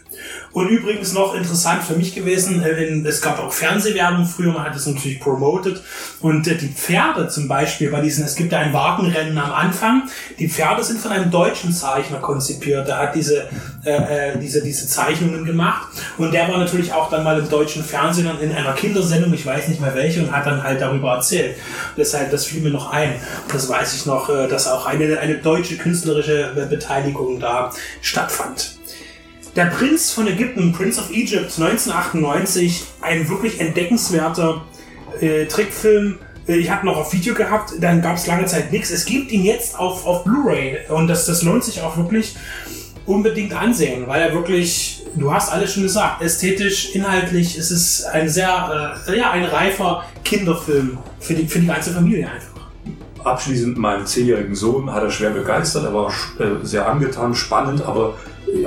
Und übrigens noch interessant für mich gewesen, äh, in- es gab auch Fernsehwerbung früher, man hat es natürlich promoted. Und äh, die Pferde zum Beispiel bei diesen, es gibt ja ein Wagenrennen am Anfang, die Pferde sind von einem deutschen Zeichner konzipiert. Der hat diese, äh, äh, diese, diese Zeichnungen gemacht. Und der war natürlich auch dann mal im deutschen Fernsehen in einer Kindersendung, ich weiß nicht mehr welche, und hat dann halt darüber erzählt. Deshalb, das fiel mir noch ein. Das weiß ich noch, äh, dass auch eine, eine deutsche künstlerische äh, Beteiligung da stattfand. Der Prinz von Ägypten, Prince of Egypt, 1998, ein wirklich entdeckenswerter äh, Trickfilm. Äh, Ich habe noch auf Video gehabt, dann gab es lange Zeit nichts. Es gibt ihn jetzt auf, auf Blu-ray und das, das lohnt sich auch wirklich unbedingt ansehen, weil er wirklich, du hast alles schon gesagt, ästhetisch, inhaltlich, es ist ein sehr, äh, ja, ein reifer Kinderfilm für die, für die ganze Familie einfach. abschließend meinen zehnjährigen Sohn hat er schwer begeistert, er war äh, sehr angetan, spannend, aber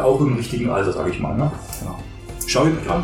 auch im richtigen Alter, sage ich mal. Ne? Ja. Schau ihn euch an.